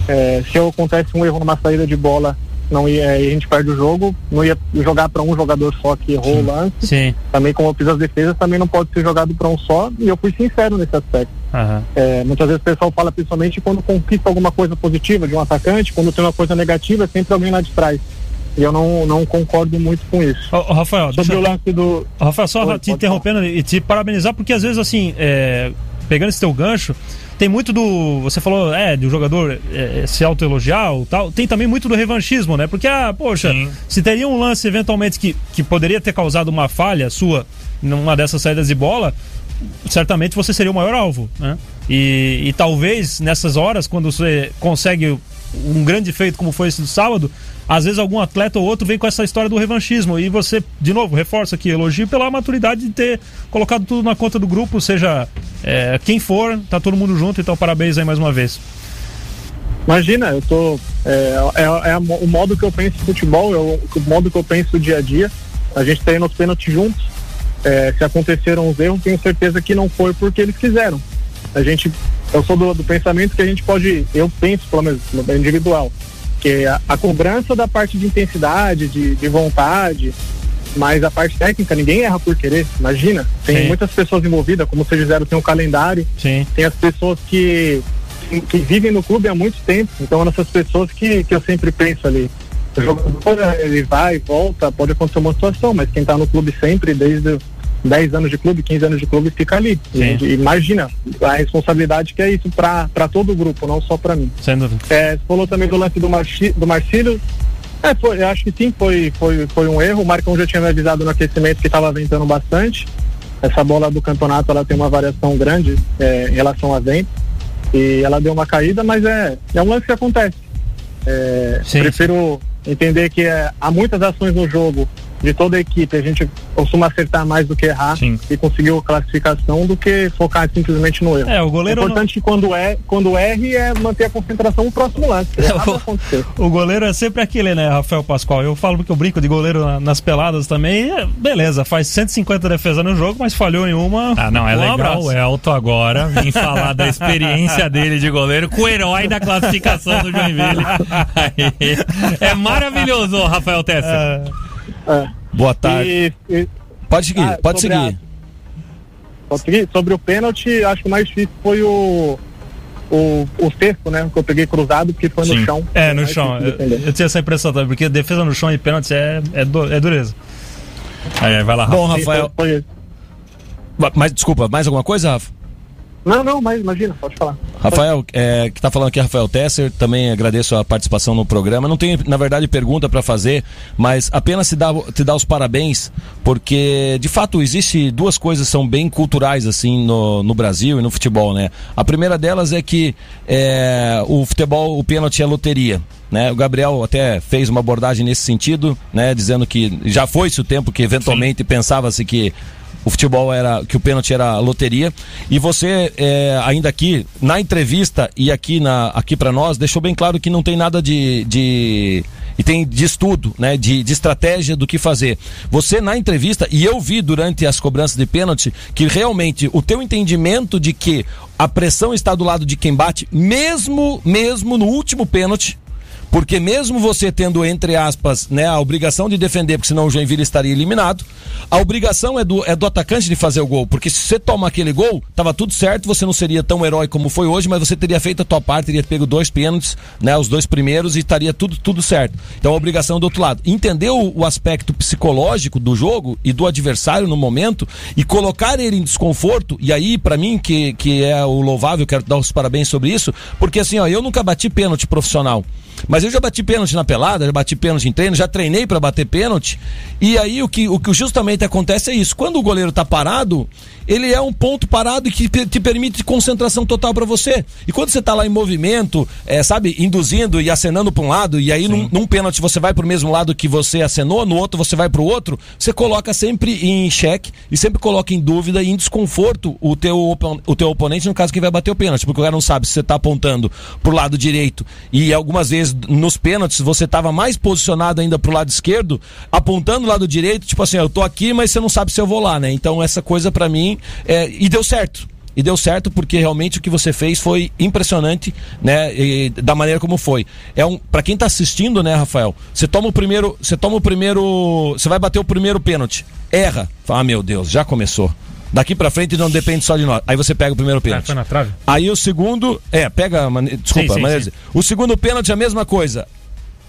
é, se acontece um erro numa saída de bola não ia, e a gente perde o jogo, não ia jogar para um jogador só que errou o lance. Sim. Também como eu fiz as defesas, também não pode ser jogado para um só, e eu fui sincero nesse aspecto. Aham. É, muitas vezes o pessoal fala principalmente quando conquista alguma coisa positiva de um atacante, quando tem uma coisa negativa, é sempre alguém lá de trás. E eu não, não concordo muito com isso. Ô, Rafael, Sobre deixa- o lance do. Rafael, só Oi, te interrompendo e te parabenizar, porque às vezes, assim, é, pegando esse teu gancho, tem muito do. Você falou, é, do jogador é, se autoelogiar ou tal. Tem também muito do revanchismo, né? Porque, ah, poxa, Sim. se teria um lance eventualmente que, que poderia ter causado uma falha sua numa dessas saídas de bola, certamente você seria o maior alvo, né? E, e talvez nessas horas, quando você consegue um grande feito como foi esse do sábado, às vezes algum atleta ou outro vem com essa história do revanchismo e você, de novo, reforça aqui, elogio pela maturidade de ter colocado tudo na conta do grupo, seja é, quem for, tá todo mundo junto, então parabéns aí mais uma vez. Imagina, eu tô. É, é, é o modo que eu penso em futebol, é o, o modo que eu penso dia a dia. A gente treina os pênaltis juntos. É, se aconteceram os erros, tenho certeza que não foi porque eles quiseram. A gente. Eu sou do, do pensamento que a gente pode. Eu penso, pelo menos, no individual, que a, a cobrança da parte de intensidade, de, de vontade, mas a parte técnica, ninguém erra por querer. Imagina, tem Sim. muitas pessoas envolvidas, como vocês disseram, tem um calendário Sim. tem as pessoas que, que vivem no clube há muito tempo, então essas pessoas que, que eu sempre penso ali. O jogador, ele vai, volta, pode acontecer uma situação, mas quem está no clube sempre, desde 10 anos de clube, 15 anos de clube, fica ali. Imagina a responsabilidade que é isso para todo o grupo, não só para mim. Sem dúvida. É, você falou também do lance do, Marci, do Marcílio. É, foi, eu acho que sim, foi, foi, foi um erro. O Marcão já tinha me avisado no aquecimento que estava ventando bastante. Essa bola do campeonato ela tem uma variação grande é, em relação a vento. E ela deu uma caída, mas é, é um lance que acontece. É, prefiro entender que é, há muitas ações no jogo de toda a equipe. A gente costuma acertar mais do que errar Sim. e conseguir a classificação do que focar simplesmente no erro. É, o É goleiro. não- importante que quando é, quando erre é manter a concentração no próximo lance. Vai acontecer. O goleiro é sempre aquele, né, Rafael Pascoal? Eu falo que eu brinco de goleiro na- nas peladas também. e, é, beleza, faz 150 defesas no jogo, mas falhou em uma. Ah, não, é um legal abraço. o Elton agora vir falar da experiência dele de goleiro com o herói da classificação do Joinville. É maravilhoso, Rafael Tesser. É. Boa tarde. E, e- Pode seguir, Ah, pode sobre seguir. posso seguir? sobre o pênalti, acho que o mais difícil foi o o, o sexto, né? Que eu peguei cruzado, porque foi Sim. no chão. É, no Mais chão. Eu, eu tinha essa impressão também, porque defesa no chão e pênalti é, é, du- é dureza. Aí, vai lá, Rafa. Bom, Sim, Rafael. foi- foi- Mas desculpa, mais alguma coisa, Rafa? Não, não, mas imagina, pode falar. Rafael, é, que tá falando aqui Rafael Tesser, também agradeço a participação no programa. Não tenho, na verdade, pergunta para fazer, mas apenas te dar, te dar os parabéns, porque de fato existe duas coisas que são bem culturais assim no, no Brasil e no futebol, né? A primeira delas é que é, o futebol, o pênalti é loteria. Né? O Gabriel até fez uma abordagem nesse sentido, né? Dizendo que já foi-se o tempo que eventualmente pensava-se que o futebol era que o pênalti era loteria. E você é, ainda aqui na entrevista e aqui na aqui para nós deixou bem claro que não tem nada de, de e tem de estudo né de, de estratégia do que fazer. Você na entrevista e eu vi durante as cobranças de pênalti que realmente o teu entendimento de que a pressão está do lado de quem bate mesmo mesmo no último pênalti porque mesmo você tendo, entre aspas, né, a obrigação de defender, porque senão o Joinville estaria eliminado, a obrigação é do, é do atacante de fazer o gol. Porque se você toma aquele gol, tava tudo certo, você não seria tão herói como foi hoje, mas você teria feito a tua parte, teria pego dois pênaltis, né, os dois primeiros, e estaria tudo, tudo certo. Então a obrigação é do outro lado. Entender o, o aspecto psicológico do jogo e do adversário no momento e colocar ele em desconforto, e aí, para mim, que, que é o louvável, quero dar os parabéns sobre isso, porque assim, ó, eu nunca bati pênalti profissional. Mas eu já bati pênalti na pelada, já bati pênalti em treino, já treinei para bater pênalti. E aí o que, o que justamente acontece é isso. Quando o goleiro tá parado, ele é um ponto parado que te permite concentração total para você. E quando você tá lá em movimento, é, sabe, induzindo e acenando para um lado, e aí num, num pênalti você vai pro mesmo lado que você acenou, no outro você vai pro outro, você coloca sempre em xeque e sempre coloca em dúvida e em desconforto o teu, o teu oponente, no caso que vai bater o pênalti, porque o cara não sabe se você tá apontando pro lado direito e algumas vezes nos pênaltis você tava mais posicionado ainda pro lado esquerdo, apontando o lado direito, tipo assim, eu tô aqui, mas você não sabe se eu vou lá, né? Então essa coisa pra mim é, e deu certo. E deu certo porque realmente o que você fez foi impressionante, né? E da maneira como foi. É um, para quem tá assistindo, né, Rafael? Você toma o primeiro, você toma o primeiro, você vai bater o primeiro pênalti, erra. Fala, ah, meu Deus, já começou. Daqui pra frente não depende só de nós. Aí você pega o primeiro Ah, pênalti. foi na trave? Aí o segundo, é, pega, desculpa, Sim, sim, maneira sim. o segundo pênalti é a mesma coisa.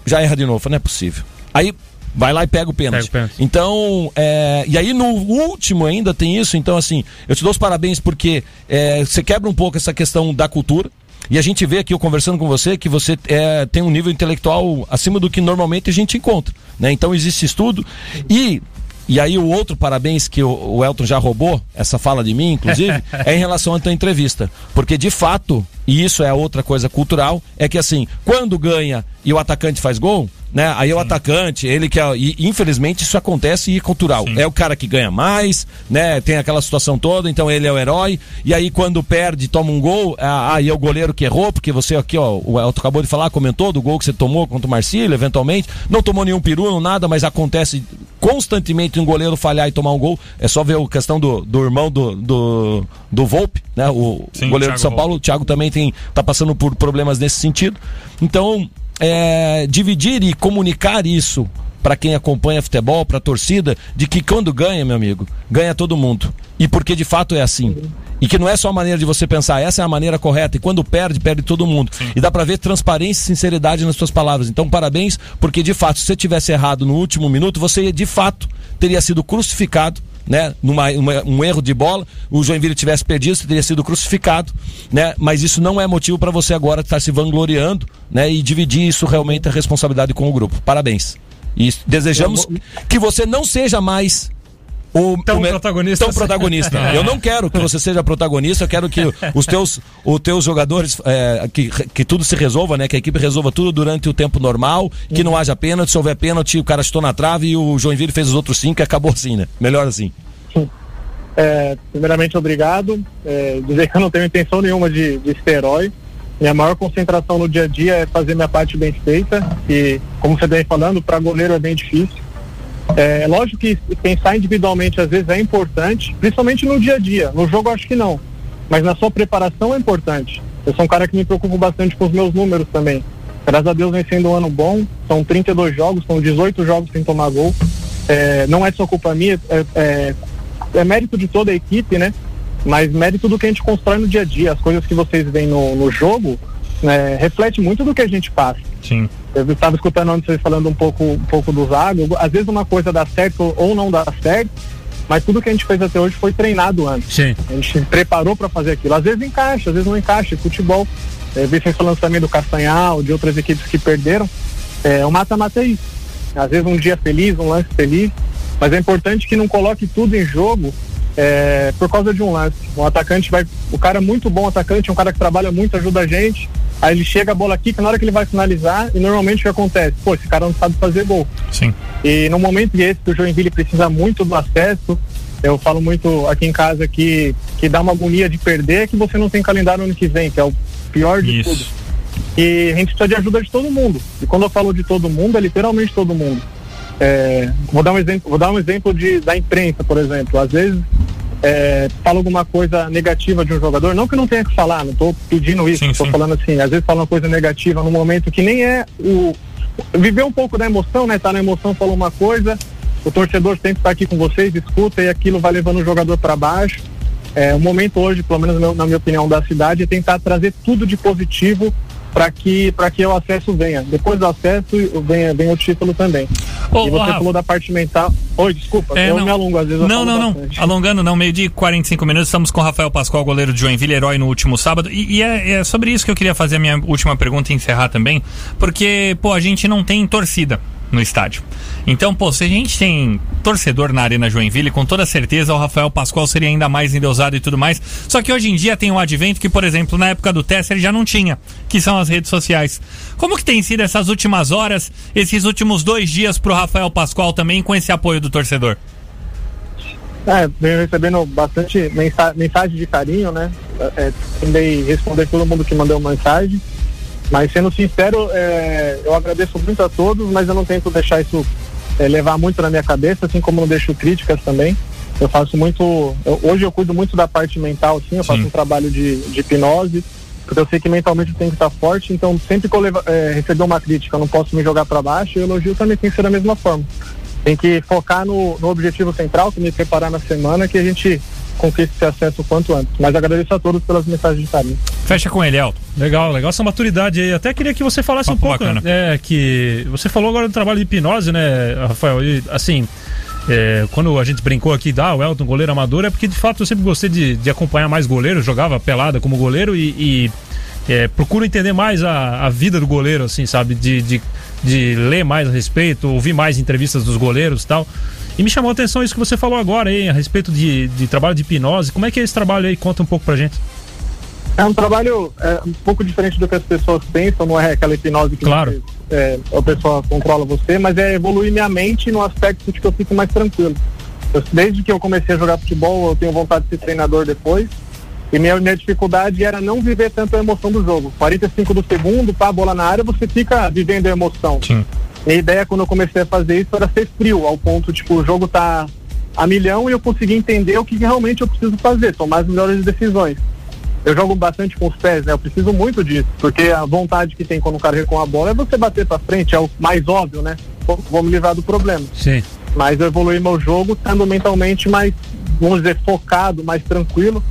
Já erra de novo, não é possível. Aí vai lá e pega o pênalti. Pega o pênalti. Então, é, e aí no último ainda tem isso, então assim, eu te dou os parabéns porque é, você quebra um pouco essa questão da cultura. E a gente vê aqui, eu conversando com você, que você é, tem um nível intelectual acima do que normalmente a gente encontra. Né? Então existe estudo. E e aí o outro parabéns que o, o Elton já roubou, essa fala de mim, inclusive, é em relação à tua entrevista. Porque de fato, e isso é outra coisa cultural, é que assim, quando ganha e o atacante faz gol, né? Aí o atacante, ele que é, e infelizmente isso acontece e é cultural. É o cara que ganha mais, né? Tem aquela situação toda, então ele é o herói. E aí quando perde, toma um gol, ah, aí é o goleiro que errou, porque você aqui, ó, o Elton acabou de falar, comentou do gol que você tomou contra o Marcílio, eventualmente, não tomou nenhum peru, não nada, mas acontece constantemente um goleiro falhar e tomar um gol. É só ver a questão do, do irmão do, do, do Volpe, né? O Sim, goleiro Thiago de São Volpe. Paulo, o Thiago também tem, tá passando por problemas nesse sentido. Então, é, dividir e comunicar isso para quem acompanha futebol, para a torcida, de que quando ganha, meu amigo, ganha todo mundo. E porque de fato é assim. E que não é só a maneira de você pensar, essa é a maneira correta. E quando perde, perde todo mundo. E dá para ver transparência e sinceridade nas suas palavras. Então, parabéns, porque de fato, se você tivesse errado no último minuto, você de fato teria sido crucificado né, numa, uma- um erro de bola, o Joinville tivesse perdido, você teria sido crucificado, né? Mas isso não é motivo para você agora estar se vangloriando, né? E dividir isso realmente a responsabilidade com o grupo. Parabéns. E desejamos que você não seja mais o Tão o me- protagonista Tão assim. protagonista. Eu não quero que você seja protagonista, eu quero que os teus, os teus jogadores, é, que, que tudo se resolva, né? Que a equipe resolva tudo durante o tempo normal, que não haja pênalti, se houver pênalti, o cara chutou na trave e o Joinville fez os outros cinco e acabou assim, né? Melhor assim. É, primeiramente, obrigado. É, dizer que eu não tenho intenção nenhuma de, de ser herói. Minha maior concentração no dia a dia é fazer minha parte bem feita. E, como você vem falando, para goleiro é bem difícil. É lógico que pensar individualmente às vezes é importante, principalmente no dia a dia. No jogo acho que não. Mas na sua preparação é importante. Eu sou um cara que me preocupo bastante com os meus números também. Graças a Deus vem sendo um ano bom. São 32 jogos, são 18 jogos sem tomar gol. É, não é só culpa minha, é, é, é mérito de toda a equipe, né? Mas mérito do que a gente constrói no dia a dia. As coisas que vocês veem no, no jogo né, reflete muito do que a gente passa. Sim. Eu estava escutando antes vocês falando um pouco, um pouco do Zago. Às vezes uma coisa dá certo ou não dá certo, mas tudo que a gente fez até hoje foi treinado antes. Sim. A gente se preparou para fazer aquilo. Às vezes encaixa, às vezes não encaixa. Futebol. Eu vi vocês falando também do Castanhal, de outras equipes que perderam. É, o mata-mata é isso. Às vezes um dia feliz, um lance feliz. Mas é importante que não coloque tudo em jogo é, por causa de um lance. Um atacante vai. O cara é muito bom atacante, é um cara que trabalha muito, ajuda a gente. Aí ele chega, a bola aqui, na hora que ele vai finalizar, e normalmente o que acontece? Pô, esse cara não sabe fazer gol. Sim. E no momento esse que o Joinville precisa muito do acesso, eu falo muito aqui em casa que, que dá uma agonia de perder que você não tem calendário ano que vem, que é o pior de Isso. tudo. E a gente precisa de ajuda de todo mundo. E quando eu falo de todo mundo, é literalmente todo mundo. É, vou dar um exemplo, vou dar um exemplo de, da imprensa, por exemplo. Às vezes é, fala alguma coisa negativa de um jogador, não que eu não tenha que falar, não estou pedindo isso, estou falando assim, às vezes fala uma coisa negativa num momento que nem é o. Viver um pouco da emoção, né? Tá na emoção, falou uma coisa, o torcedor sempre está aqui com vocês, escuta e aquilo vai levando o jogador para baixo. É, o momento hoje, pelo menos na minha opinião, da cidade é tentar trazer tudo de positivo para que para que o acesso venha. Depois do acesso venha, venha o título também. E você falou da parte mental. Oi, desculpa, É, eu não. me alongo às vezes. Não, não, não. bastante. Alongando, não. Meio-dia e 45 minutos. Estamos com o Rafael Pascoal, goleiro de Joinville, herói no último sábado. E, e é, é sobre isso que eu queria fazer a minha última pergunta e encerrar também. Porque, pô, a gente não tem torcida no estádio. Então, pô, se a gente tem torcedor na Arena Joinville, com toda certeza o Rafael Pascoal seria ainda mais endeusado e tudo mais. Só que hoje em dia tem um advento que, por exemplo, na época do Tesser já não tinha, que são as redes sociais. Como que tem sido essas últimas horas, esses últimos dois dias pro Rafael Pascoal também com esse apoio do torcedor? É, venho recebendo bastante mensa mensagem de carinho, né? É, tentei responder todo mundo que mandou mensagem. Mas sendo sincero, é, eu agradeço muito a todos, mas eu não tento deixar isso é, levar muito na minha cabeça, assim como não deixo críticas também. Eu faço muito. eu- hoje eu cuido muito da parte mental, sim, eu faço Sim. um trabalho de, de hipnose, porque eu sei que mentalmente eu tenho que estar forte, então sempre que eu leva, é, receber uma crítica, eu não posso me jogar para baixo, e o elogio também tem que ser da mesma forma. Tem que focar no, no objetivo central, que é me preparar na semana, que a gente conquiste esse acesso o quanto antes. Mas agradeço a todos pelas mensagens de carinho. Fecha com ele, Elton. Legal, legal essa maturidade aí. Até queria que você falasse Papo um pouco, bacana. é, que você falou agora do trabalho de hipnose, né, Rafael? E, assim, é, quando a gente brincou aqui, ah, o Elton, goleiro amador, é porque de fato eu sempre gostei de, de acompanhar mais goleiros, jogava pelada como goleiro e, e, é, procuro entender mais a, a vida do goleiro, assim, sabe? De, de, de ler mais a respeito, ouvir mais entrevistas dos goleiros e tal. E me chamou a atenção isso que você falou agora aí, a respeito de, de trabalho de hipnose. Como é que é esse trabalho aí? Conta um pouco pra gente. É um trabalho é, um pouco diferente do que as pessoas pensam, não é aquela hipnose que Claro. você, é, a pessoa controla você, mas é evoluir minha mente no aspecto de que eu fico mais tranquilo. Eu- desde que eu comecei a jogar futebol, eu tenho vontade de ser treinador depois. E minha, minha dificuldade era não viver tanto a emoção do jogo. 45 do segundo, pá, bola na área, você fica vivendo a emoção. Sim. Minha ideia quando eu comecei a fazer isso era ser frio, ao ponto, tipo, o jogo tá a milhão e eu conseguir entender o que realmente eu preciso fazer, tomar as melhores decisões. Eu jogo bastante com os pés, né? Eu preciso muito disso, porque a vontade que tem quando o cara recua a bola é você bater pra frente, é o mais óbvio, né? Pô, Vou me livrar do problema. Sim. Mas eu evoluí meu jogo estando mentalmente mais, vamos dizer, focado, mais tranquilo,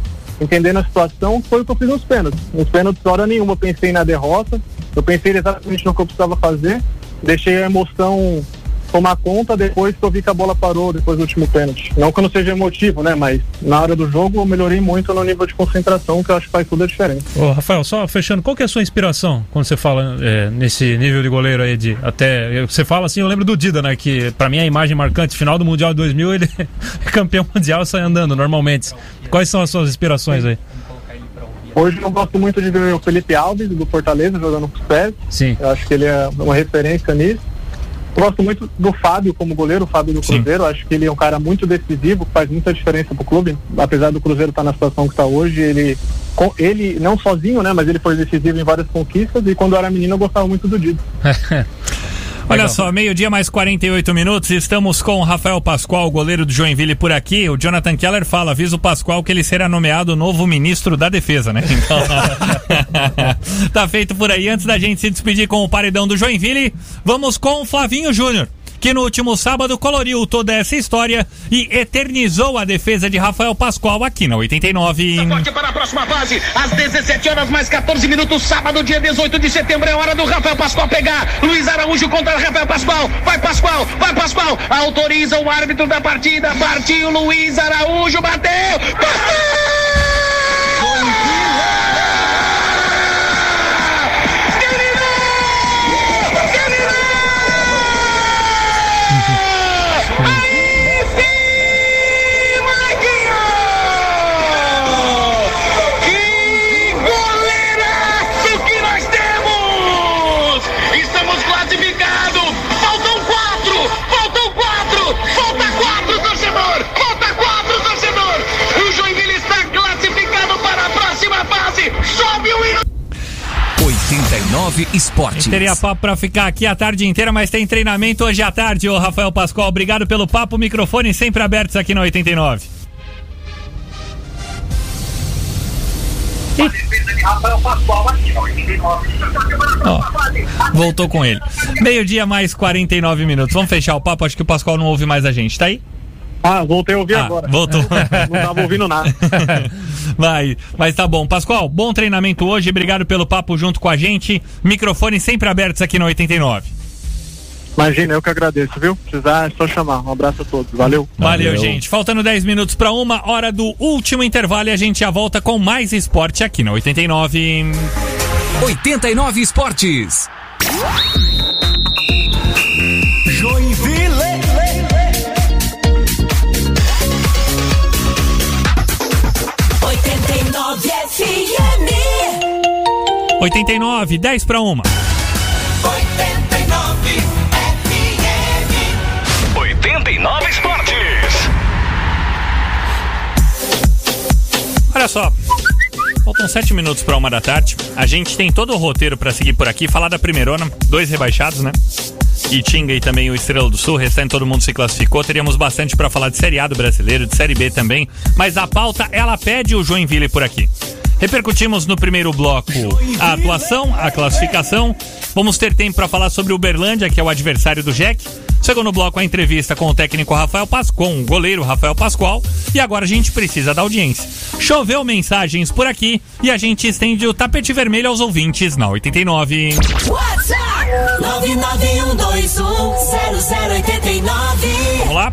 entendendo a situação, foi o que eu fiz nos pênaltis. Nos pênaltis, hora nenhuma, eu pensei na derrota, eu pensei exatamente no que eu precisava fazer, deixei a emoção tomar conta depois que eu vi que a bola parou depois do último pênalti. Não que eu não seja emotivo, né? Mas na hora do jogo eu melhorei muito no nível de concentração, que eu acho que faz toda a diferença. Ô, Rafael, só fechando, qual que é a sua inspiração quando você fala é, nesse nível de goleiro aí de até você fala assim, eu lembro do Dida, né, que pra mim é a imagem marcante, final do Mundial de 2000, ele é campeão mundial e sai andando normalmente. Quais são as suas inspirações aí? Hoje eu gosto muito de ver o Felipe Alves, do Fortaleza, jogando com os pés. Sim. Eu acho que ele é uma referência nisso. Eu gosto muito do Fábio como goleiro, o Fábio do Sim. Cruzeiro. Acho que ele é um cara muito decisivo, que faz muita diferença pro clube. Apesar do Cruzeiro estar na situação que está hoje, ele, com- ele não sozinho, né? Mas ele foi decisivo em várias conquistas. E quando eu era menino, eu gostava muito do Dido. Olha só, meio-dia mais 48 minutos, estamos com o Rafael Pascoal, goleiro do Joinville por aqui. O Jonathan Keller fala, avisa o Pascoal que ele será nomeado novo ministro da defesa, né? Então, tá feito por aí. Antes da gente se despedir com o paredão do Joinville, vamos com o Flavinho Júnior. Que no último sábado coloriu toda essa história e eternizou a defesa de Rafael Pascoal aqui na 89. Forte para a próxima fase, às 17 horas mais 14 minutos, sábado, dia 18 de setembro, é hora do Rafael Pascoal pegar. Luiz Araújo contra Rafael Pascoal. Vai Pascoal, vai Pascoal. Autoriza o árbitro da partida. Partiu Luiz Araújo, bateu. Aí Esportes. Teria papo pra ficar aqui a tarde inteira, mas tem treinamento hoje à tarde, ô Rafael Pascoal. Obrigado pelo papo, microfone sempre abertos aqui na 89. Ó, voltou com ele. Meio-dia mais 49 minutos. Vamos fechar o papo, acho que o Pascoal não ouve mais a gente, tá aí? Ah, voltei a ouvir Ah, agora. voltou. Não tava ouvindo nada. Vai, mas tá bom. Pascoal, bom treinamento hoje. Obrigado pelo papo junto com a gente. Microfone sempre abertos aqui na 89. Imagina, eu que agradeço, viu? Precisar, é só chamar. Um abraço a todos. Valeu. Valeu, Valeu. gente. Faltando 10 minutos para uma hora do último intervalo e a gente já volta com mais esporte aqui na 89. 89 Esportes. 89, 10 para uma. 89 FM. 89 Esportes. Olha só. Faltam 7 minutos para uma da tarde. A gente tem todo o roteiro para seguir por aqui. Falar da primeirona, dois rebaixados, né? Itinga e também o Estrela do Sul, o restante todo mundo se classificou. Teríamos bastante para falar de Série A do brasileiro, de Série B também. Mas a pauta, ela pede o Joinville por aqui. Repercutimos no primeiro bloco a atuação, a classificação. Vamos ter tempo para falar sobre o Uberlândia, que é o adversário do Jack. Segundo bloco, a entrevista com o técnico Rafael Pascoal, o goleiro Rafael Pascoal. E agora a gente precisa da audiência. Choveu mensagens por aqui e a gente estende o tapete vermelho aos ouvintes na 89. WhatsApp 991210089. Vamos lá?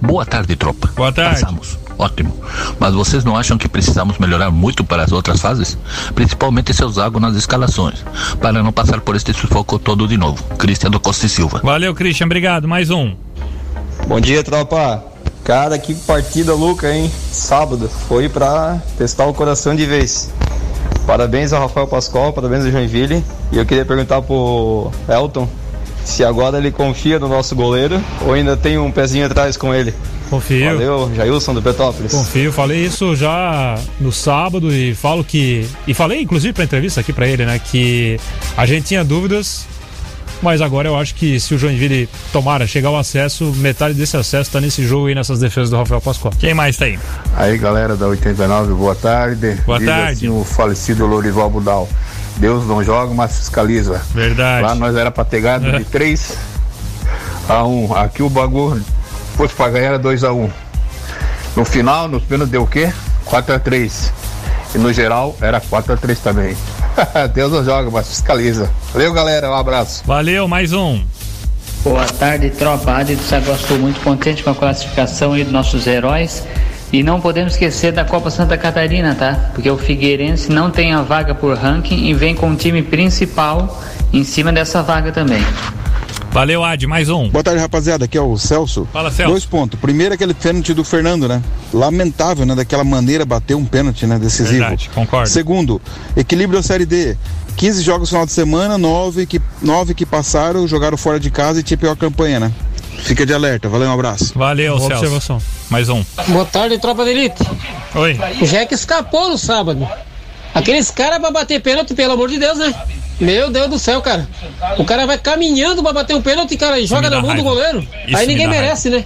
Boa tarde, tropa. Boa tarde. Passamos. Ótimo. Mas vocês não acham que precisamos melhorar muito para as outras fases? Principalmente seu zago nas escalações, para não passar por este sufoco todo de novo. Cristiano Costa e Silva. Valeu, Christian. Obrigado. Mais um. Bom dia, tropa. Cara, que partida louca, hein? Sábado. Foi pra testar o coração de vez. Parabéns ao Rafael Pascoal, parabéns ao Joinville. E eu queria perguntar pro Elton se agora ele confia no nosso goleiro ou ainda tem um pezinho atrás com ele. Confio. Valeu, Jailson do Petrópolis. Confio, falei isso já no sábado e falo que. E falei, inclusive, pra entrevista aqui pra ele, né? Que a gente tinha dúvidas, mas agora eu acho que se o Joinville tomara chegar ao acesso, metade desse acesso tá nesse jogo aí, nessas defesas do Rafael Pascoal. Quem mais tá aí? Aí galera da 89, boa tarde. Boa Diz tarde. assim o falecido Lorival Budal. Deus não joga, mas fiscaliza. Verdade. Lá nós era pra ter de 3 a 1. Aqui o bagulho fosse pra ganhar era 2 a 1. No final, nos pênaltis deu o quê? 4 a 3. E no geral era 4 a 3 também. Deus não joga, mas fiscaliza. Valeu, galera. Um abraço. Valeu, mais um. Boa tarde, tropa. Adito Sago estou muito contente com a classificação aí dos nossos heróis. E não podemos esquecer da Copa Santa Catarina, tá? Porque o Figueirense não tem a vaga por ranking e vem com o time principal em cima dessa vaga também. Valeu, Ad. Mais um. Boa tarde, rapaziada. Aqui é o Celso. Fala, Celso. Dois pontos. Primeiro, aquele pênalti do Fernando, né? Lamentável, né? Daquela maneira bater um pênalti, né? Decisivo. Verdade, concordo. Segundo, equilíbrio da Série D. 15 jogos no final de semana, 9 que, 9 que passaram, jogaram fora de casa e tinha pior campanha, né? Fica de alerta. Valeu, um abraço. Valeu, Boa Celso. observação. Mais um. Boa tarde, tropa de elite. Oi. O Jack escapou no sábado. Aqueles caras pra bater pênalti, pelo amor de Deus, né? Meu Deus do céu, cara. O cara vai caminhando pra bater um pênalti, cara, e joga me dá na mão do raiva. goleiro. Isso Aí ninguém merece, né?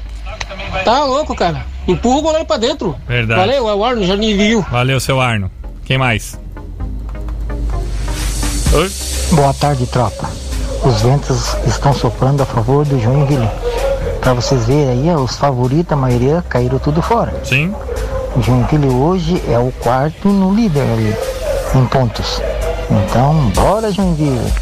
Tá louco, cara. Empurra o goleiro pra dentro. Verdade. Valeu, é o Arno, já me viu. Valeu, seu Arno. Quem mais? Oi. Boa tarde, tropa. Os ventos estão soprando a favor do Joinville. Pra vocês verem aí, os favoritos, a maioria caíram tudo fora. Sim. O Joinville hoje é o quarto no líder ali, em pontos. Então, bora Joinville.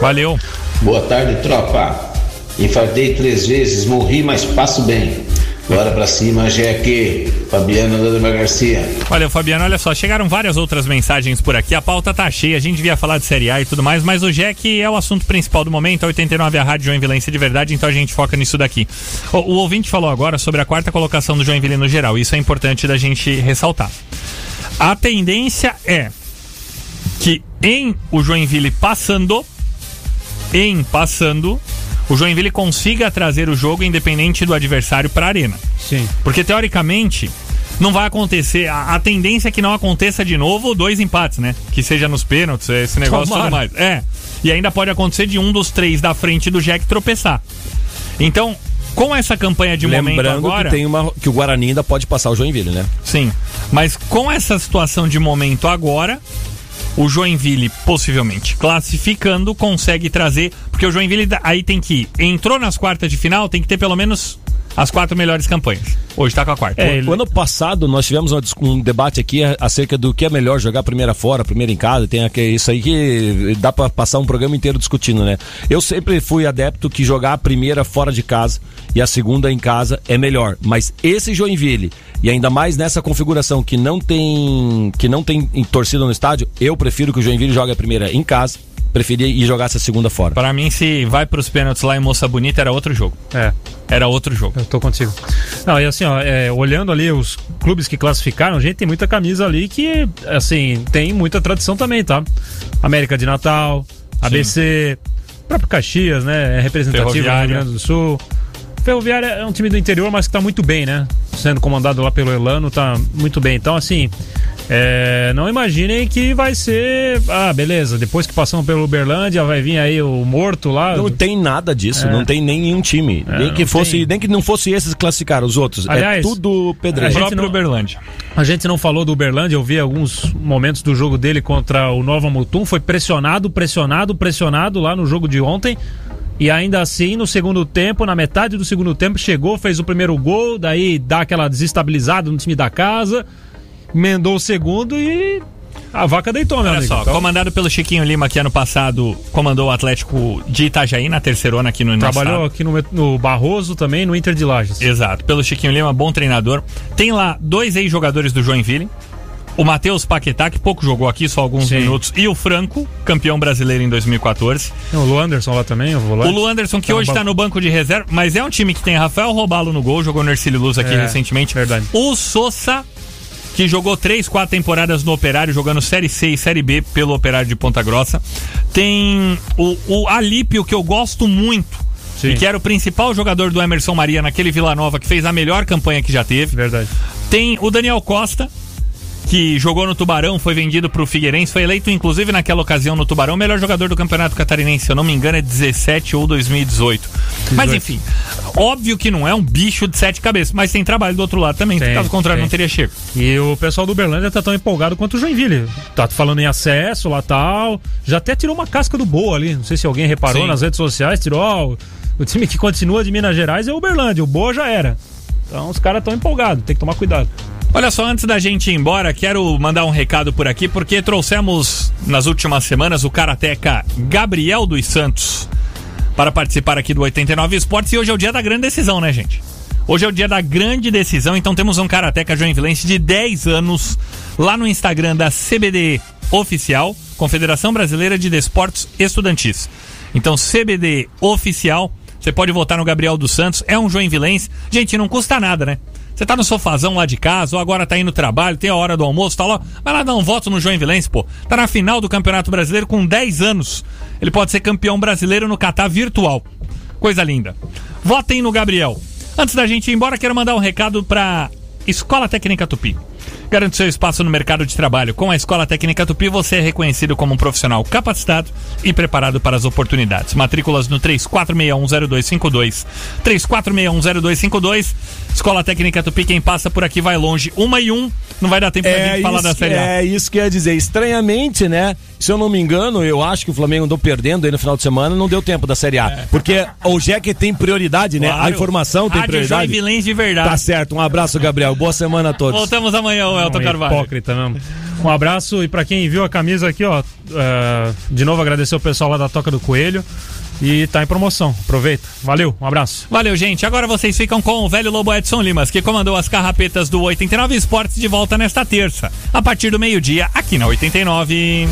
Valeu. Boa tarde, tropa. Infartei três vezes, morri, mas passo bem. Bora pra cima, Jeque. Fabiano Lima Garcia. Valeu, Fabiano. Olha só, chegaram várias outras mensagens por aqui. A pauta tá cheia. A gente devia falar de Série A e tudo mais, mas o Jack é o assunto principal do momento. A 89 é a Rádio Joinvilense de verdade, então a gente foca nisso daqui. O, o ouvinte falou agora sobre a quarta colocação do Joinville no geral. Isso é importante da gente ressaltar. A tendência é que em o Joinville passando, em passando, o Joinville consiga trazer o jogo independente do adversário para a arena. Sim. Porque teoricamente não vai acontecer. A, a tendência é que não aconteça de novo dois empates, né? Que seja nos pênaltis, esse negócio e Tomara. tudo mais. É. E ainda pode acontecer de um dos três da frente do Jack tropeçar. Então, com essa campanha de momento Lembrando agora. que, tem uma, que o Guarani ainda pode passar o Joinville, né? Sim. Mas com essa situação de momento agora, o Joinville, possivelmente classificando, consegue trazer. Porque o Joinville aí tem que. Entrou nas quartas de final, tem que ter pelo menos as quatro melhores campanhas. Hoje tá com a quarta. O ano passado nós tivemos um debate aqui a- acerca do que é melhor jogar a primeira fora, a primeira em casa. Tem aqui, isso aí que dá pra passar um programa inteiro discutindo, né? Eu sempre fui adepto que jogar a primeira fora de casa e a segunda em casa é melhor. Mas esse Joinville e ainda mais nessa configuração que não tem que não tem em torcida no estádio, eu prefiro que o Joinville jogue a primeira em casa. Preferia ir jogar essa segunda fora. Pra mim, se vai pros pênaltis lá em Moça Bonita, era outro jogo. É. Era outro jogo. Eu tô contigo. Não, e assim, ó, é, olhando ali os clubes que classificaram, gente, tem muita camisa ali que, assim, tem muita tradição também, tá? América de Natal, ABC, próprio Caxias, né? É representativo do Rio. Grande do Sul. Ferroviária é um time do interior, mas que tá muito bem, né? Sendo comandado lá pelo Elano, tá muito bem. Então, assim, é, não imaginem que vai ser. Ah, beleza, depois que passamos pelo Uberlândia, vai vir aí o morto lá. Não tem nada disso, É. não tem nenhum time. É, nem, que não fosse, tem. nem que não fosse esses que classificaram os outros. Aliás, é tudo pedreiro. a gente não- Uberlândia. A gente não falou do Uberlândia, eu vi alguns momentos do jogo dele contra o Nova Mutum. Foi pressionado, pressionado, pressionado lá no jogo de ontem. E ainda assim, no segundo tempo, na metade do segundo tempo, chegou, fez o primeiro gol, daí dá aquela desestabilizada no time da casa, emendou o segundo e a vaca deitou, meu Olha amigo. só, Então, comandado pelo Chiquinho Lima, que ano passado comandou o Atlético de Itajaí na terceirona aqui no trabalhou aqui no, no Barroso também, no Inter de Lages. Exato, pelo Chiquinho Lima, bom treinador. Tem lá dois ex-jogadores do Joinville. O Matheus Paquetá, que pouco jogou aqui, só alguns Sim. minutos. E o Franco, campeão brasileiro em 2014. Tem o Lu Anderson lá também, o O volante. Lu Anderson, que Tá hoje tá banco. no banco de reserva, mas é um time que tem Rafael Robalo no gol, jogou no Ercílio Luz aqui É, recentemente. verdade. O Sousa, que jogou três, quatro temporadas no Operário, jogando Série C e Série B pelo Operário de Ponta Grossa. Tem o, o Alípio, que eu gosto muito. E que era o principal jogador do Emerson Maria naquele Vila Nova, que fez a melhor campanha que já teve. Verdade. Tem o Daniel Costa, que jogou no Tubarão, foi vendido pro Figueirense, foi eleito inclusive naquela ocasião no Tubarão o melhor jogador do Campeonato Catarinense, se eu não me engano é 17 ou 2018. Mas enfim, óbvio que não é um bicho de sete cabeças, mas tem trabalho do outro lado também, Tem, caso contrário tem. não teria chego. E o pessoal do Uberlândia tá tão empolgado quanto o Joinville. Tá falando em acesso lá tal. Já até tirou uma casca do boa ali. Não sei se alguém reparou Sim. nas redes sociais. Tirou, ó, o, o time que continua de Minas Gerais é o Uberlândia. O boa já era. Então os caras tão empolgados. Tem que tomar cuidado. Olha só, antes da gente ir embora, quero mandar um recado por aqui, porque trouxemos nas últimas semanas o karateca Gabriel dos Santos para participar aqui do 89 Esportes e hoje é o dia da grande decisão, né, gente? Hoje é o dia da grande decisão, então temos um karateca joinvilense de 10 anos lá no Instagram da CBD Oficial, Confederação Brasileira de Desportos Estudantis. Então, CBD Oficial, você pode votar no Gabriel dos Santos, é um joinvilense. Gente, não custa nada, né? Você tá no sofazão lá de casa, ou agora tá indo no trabalho, tem a hora do almoço, tá lá, vai lá dar um voto no Joinvilense, pô. Tá na final do Campeonato Brasileiro com 10 anos. Ele pode ser campeão brasileiro no Catar virtual. Coisa linda. Votem no Gabriel. Antes da gente ir embora, quero mandar um recado pra Escola Técnica Tupi. Garante seu espaço no mercado de trabalho. Com a Escola Técnica Tupi, você é reconhecido como um profissional capacitado e preparado para as oportunidades. Matrículas no 34610252. 34610252. Escola Técnica Tupi, quem passa por aqui vai longe. Uma e um. Não vai dar tempo pra gente falar da Série A. é isso que eu ia dizer. Estranhamente, né? Se eu não me engano, eu acho que o Flamengo andou perdendo aí no final de semana, não deu tempo da Série A. Porque o Jack tem prioridade, né? É. Claro. A informação tem Rádio prioridade. Joinvilense de verdade. Tá certo. Um abraço, Gabriel. Boa semana a todos. Voltamos amanhã, Elton Um Carvalho. Hipócrita mesmo. Um abraço e pra quem viu a camisa aqui, ó, é, de novo agradecer o pessoal lá da Toca do Coelho e tá em promoção. Aproveita. Valeu, um abraço. Valeu, gente. Agora vocês ficam com o velho Lobo Edson Limas, que comandou as carrapetas do 89 Esportes de volta nesta terça, a partir do meio-dia, aqui na 89.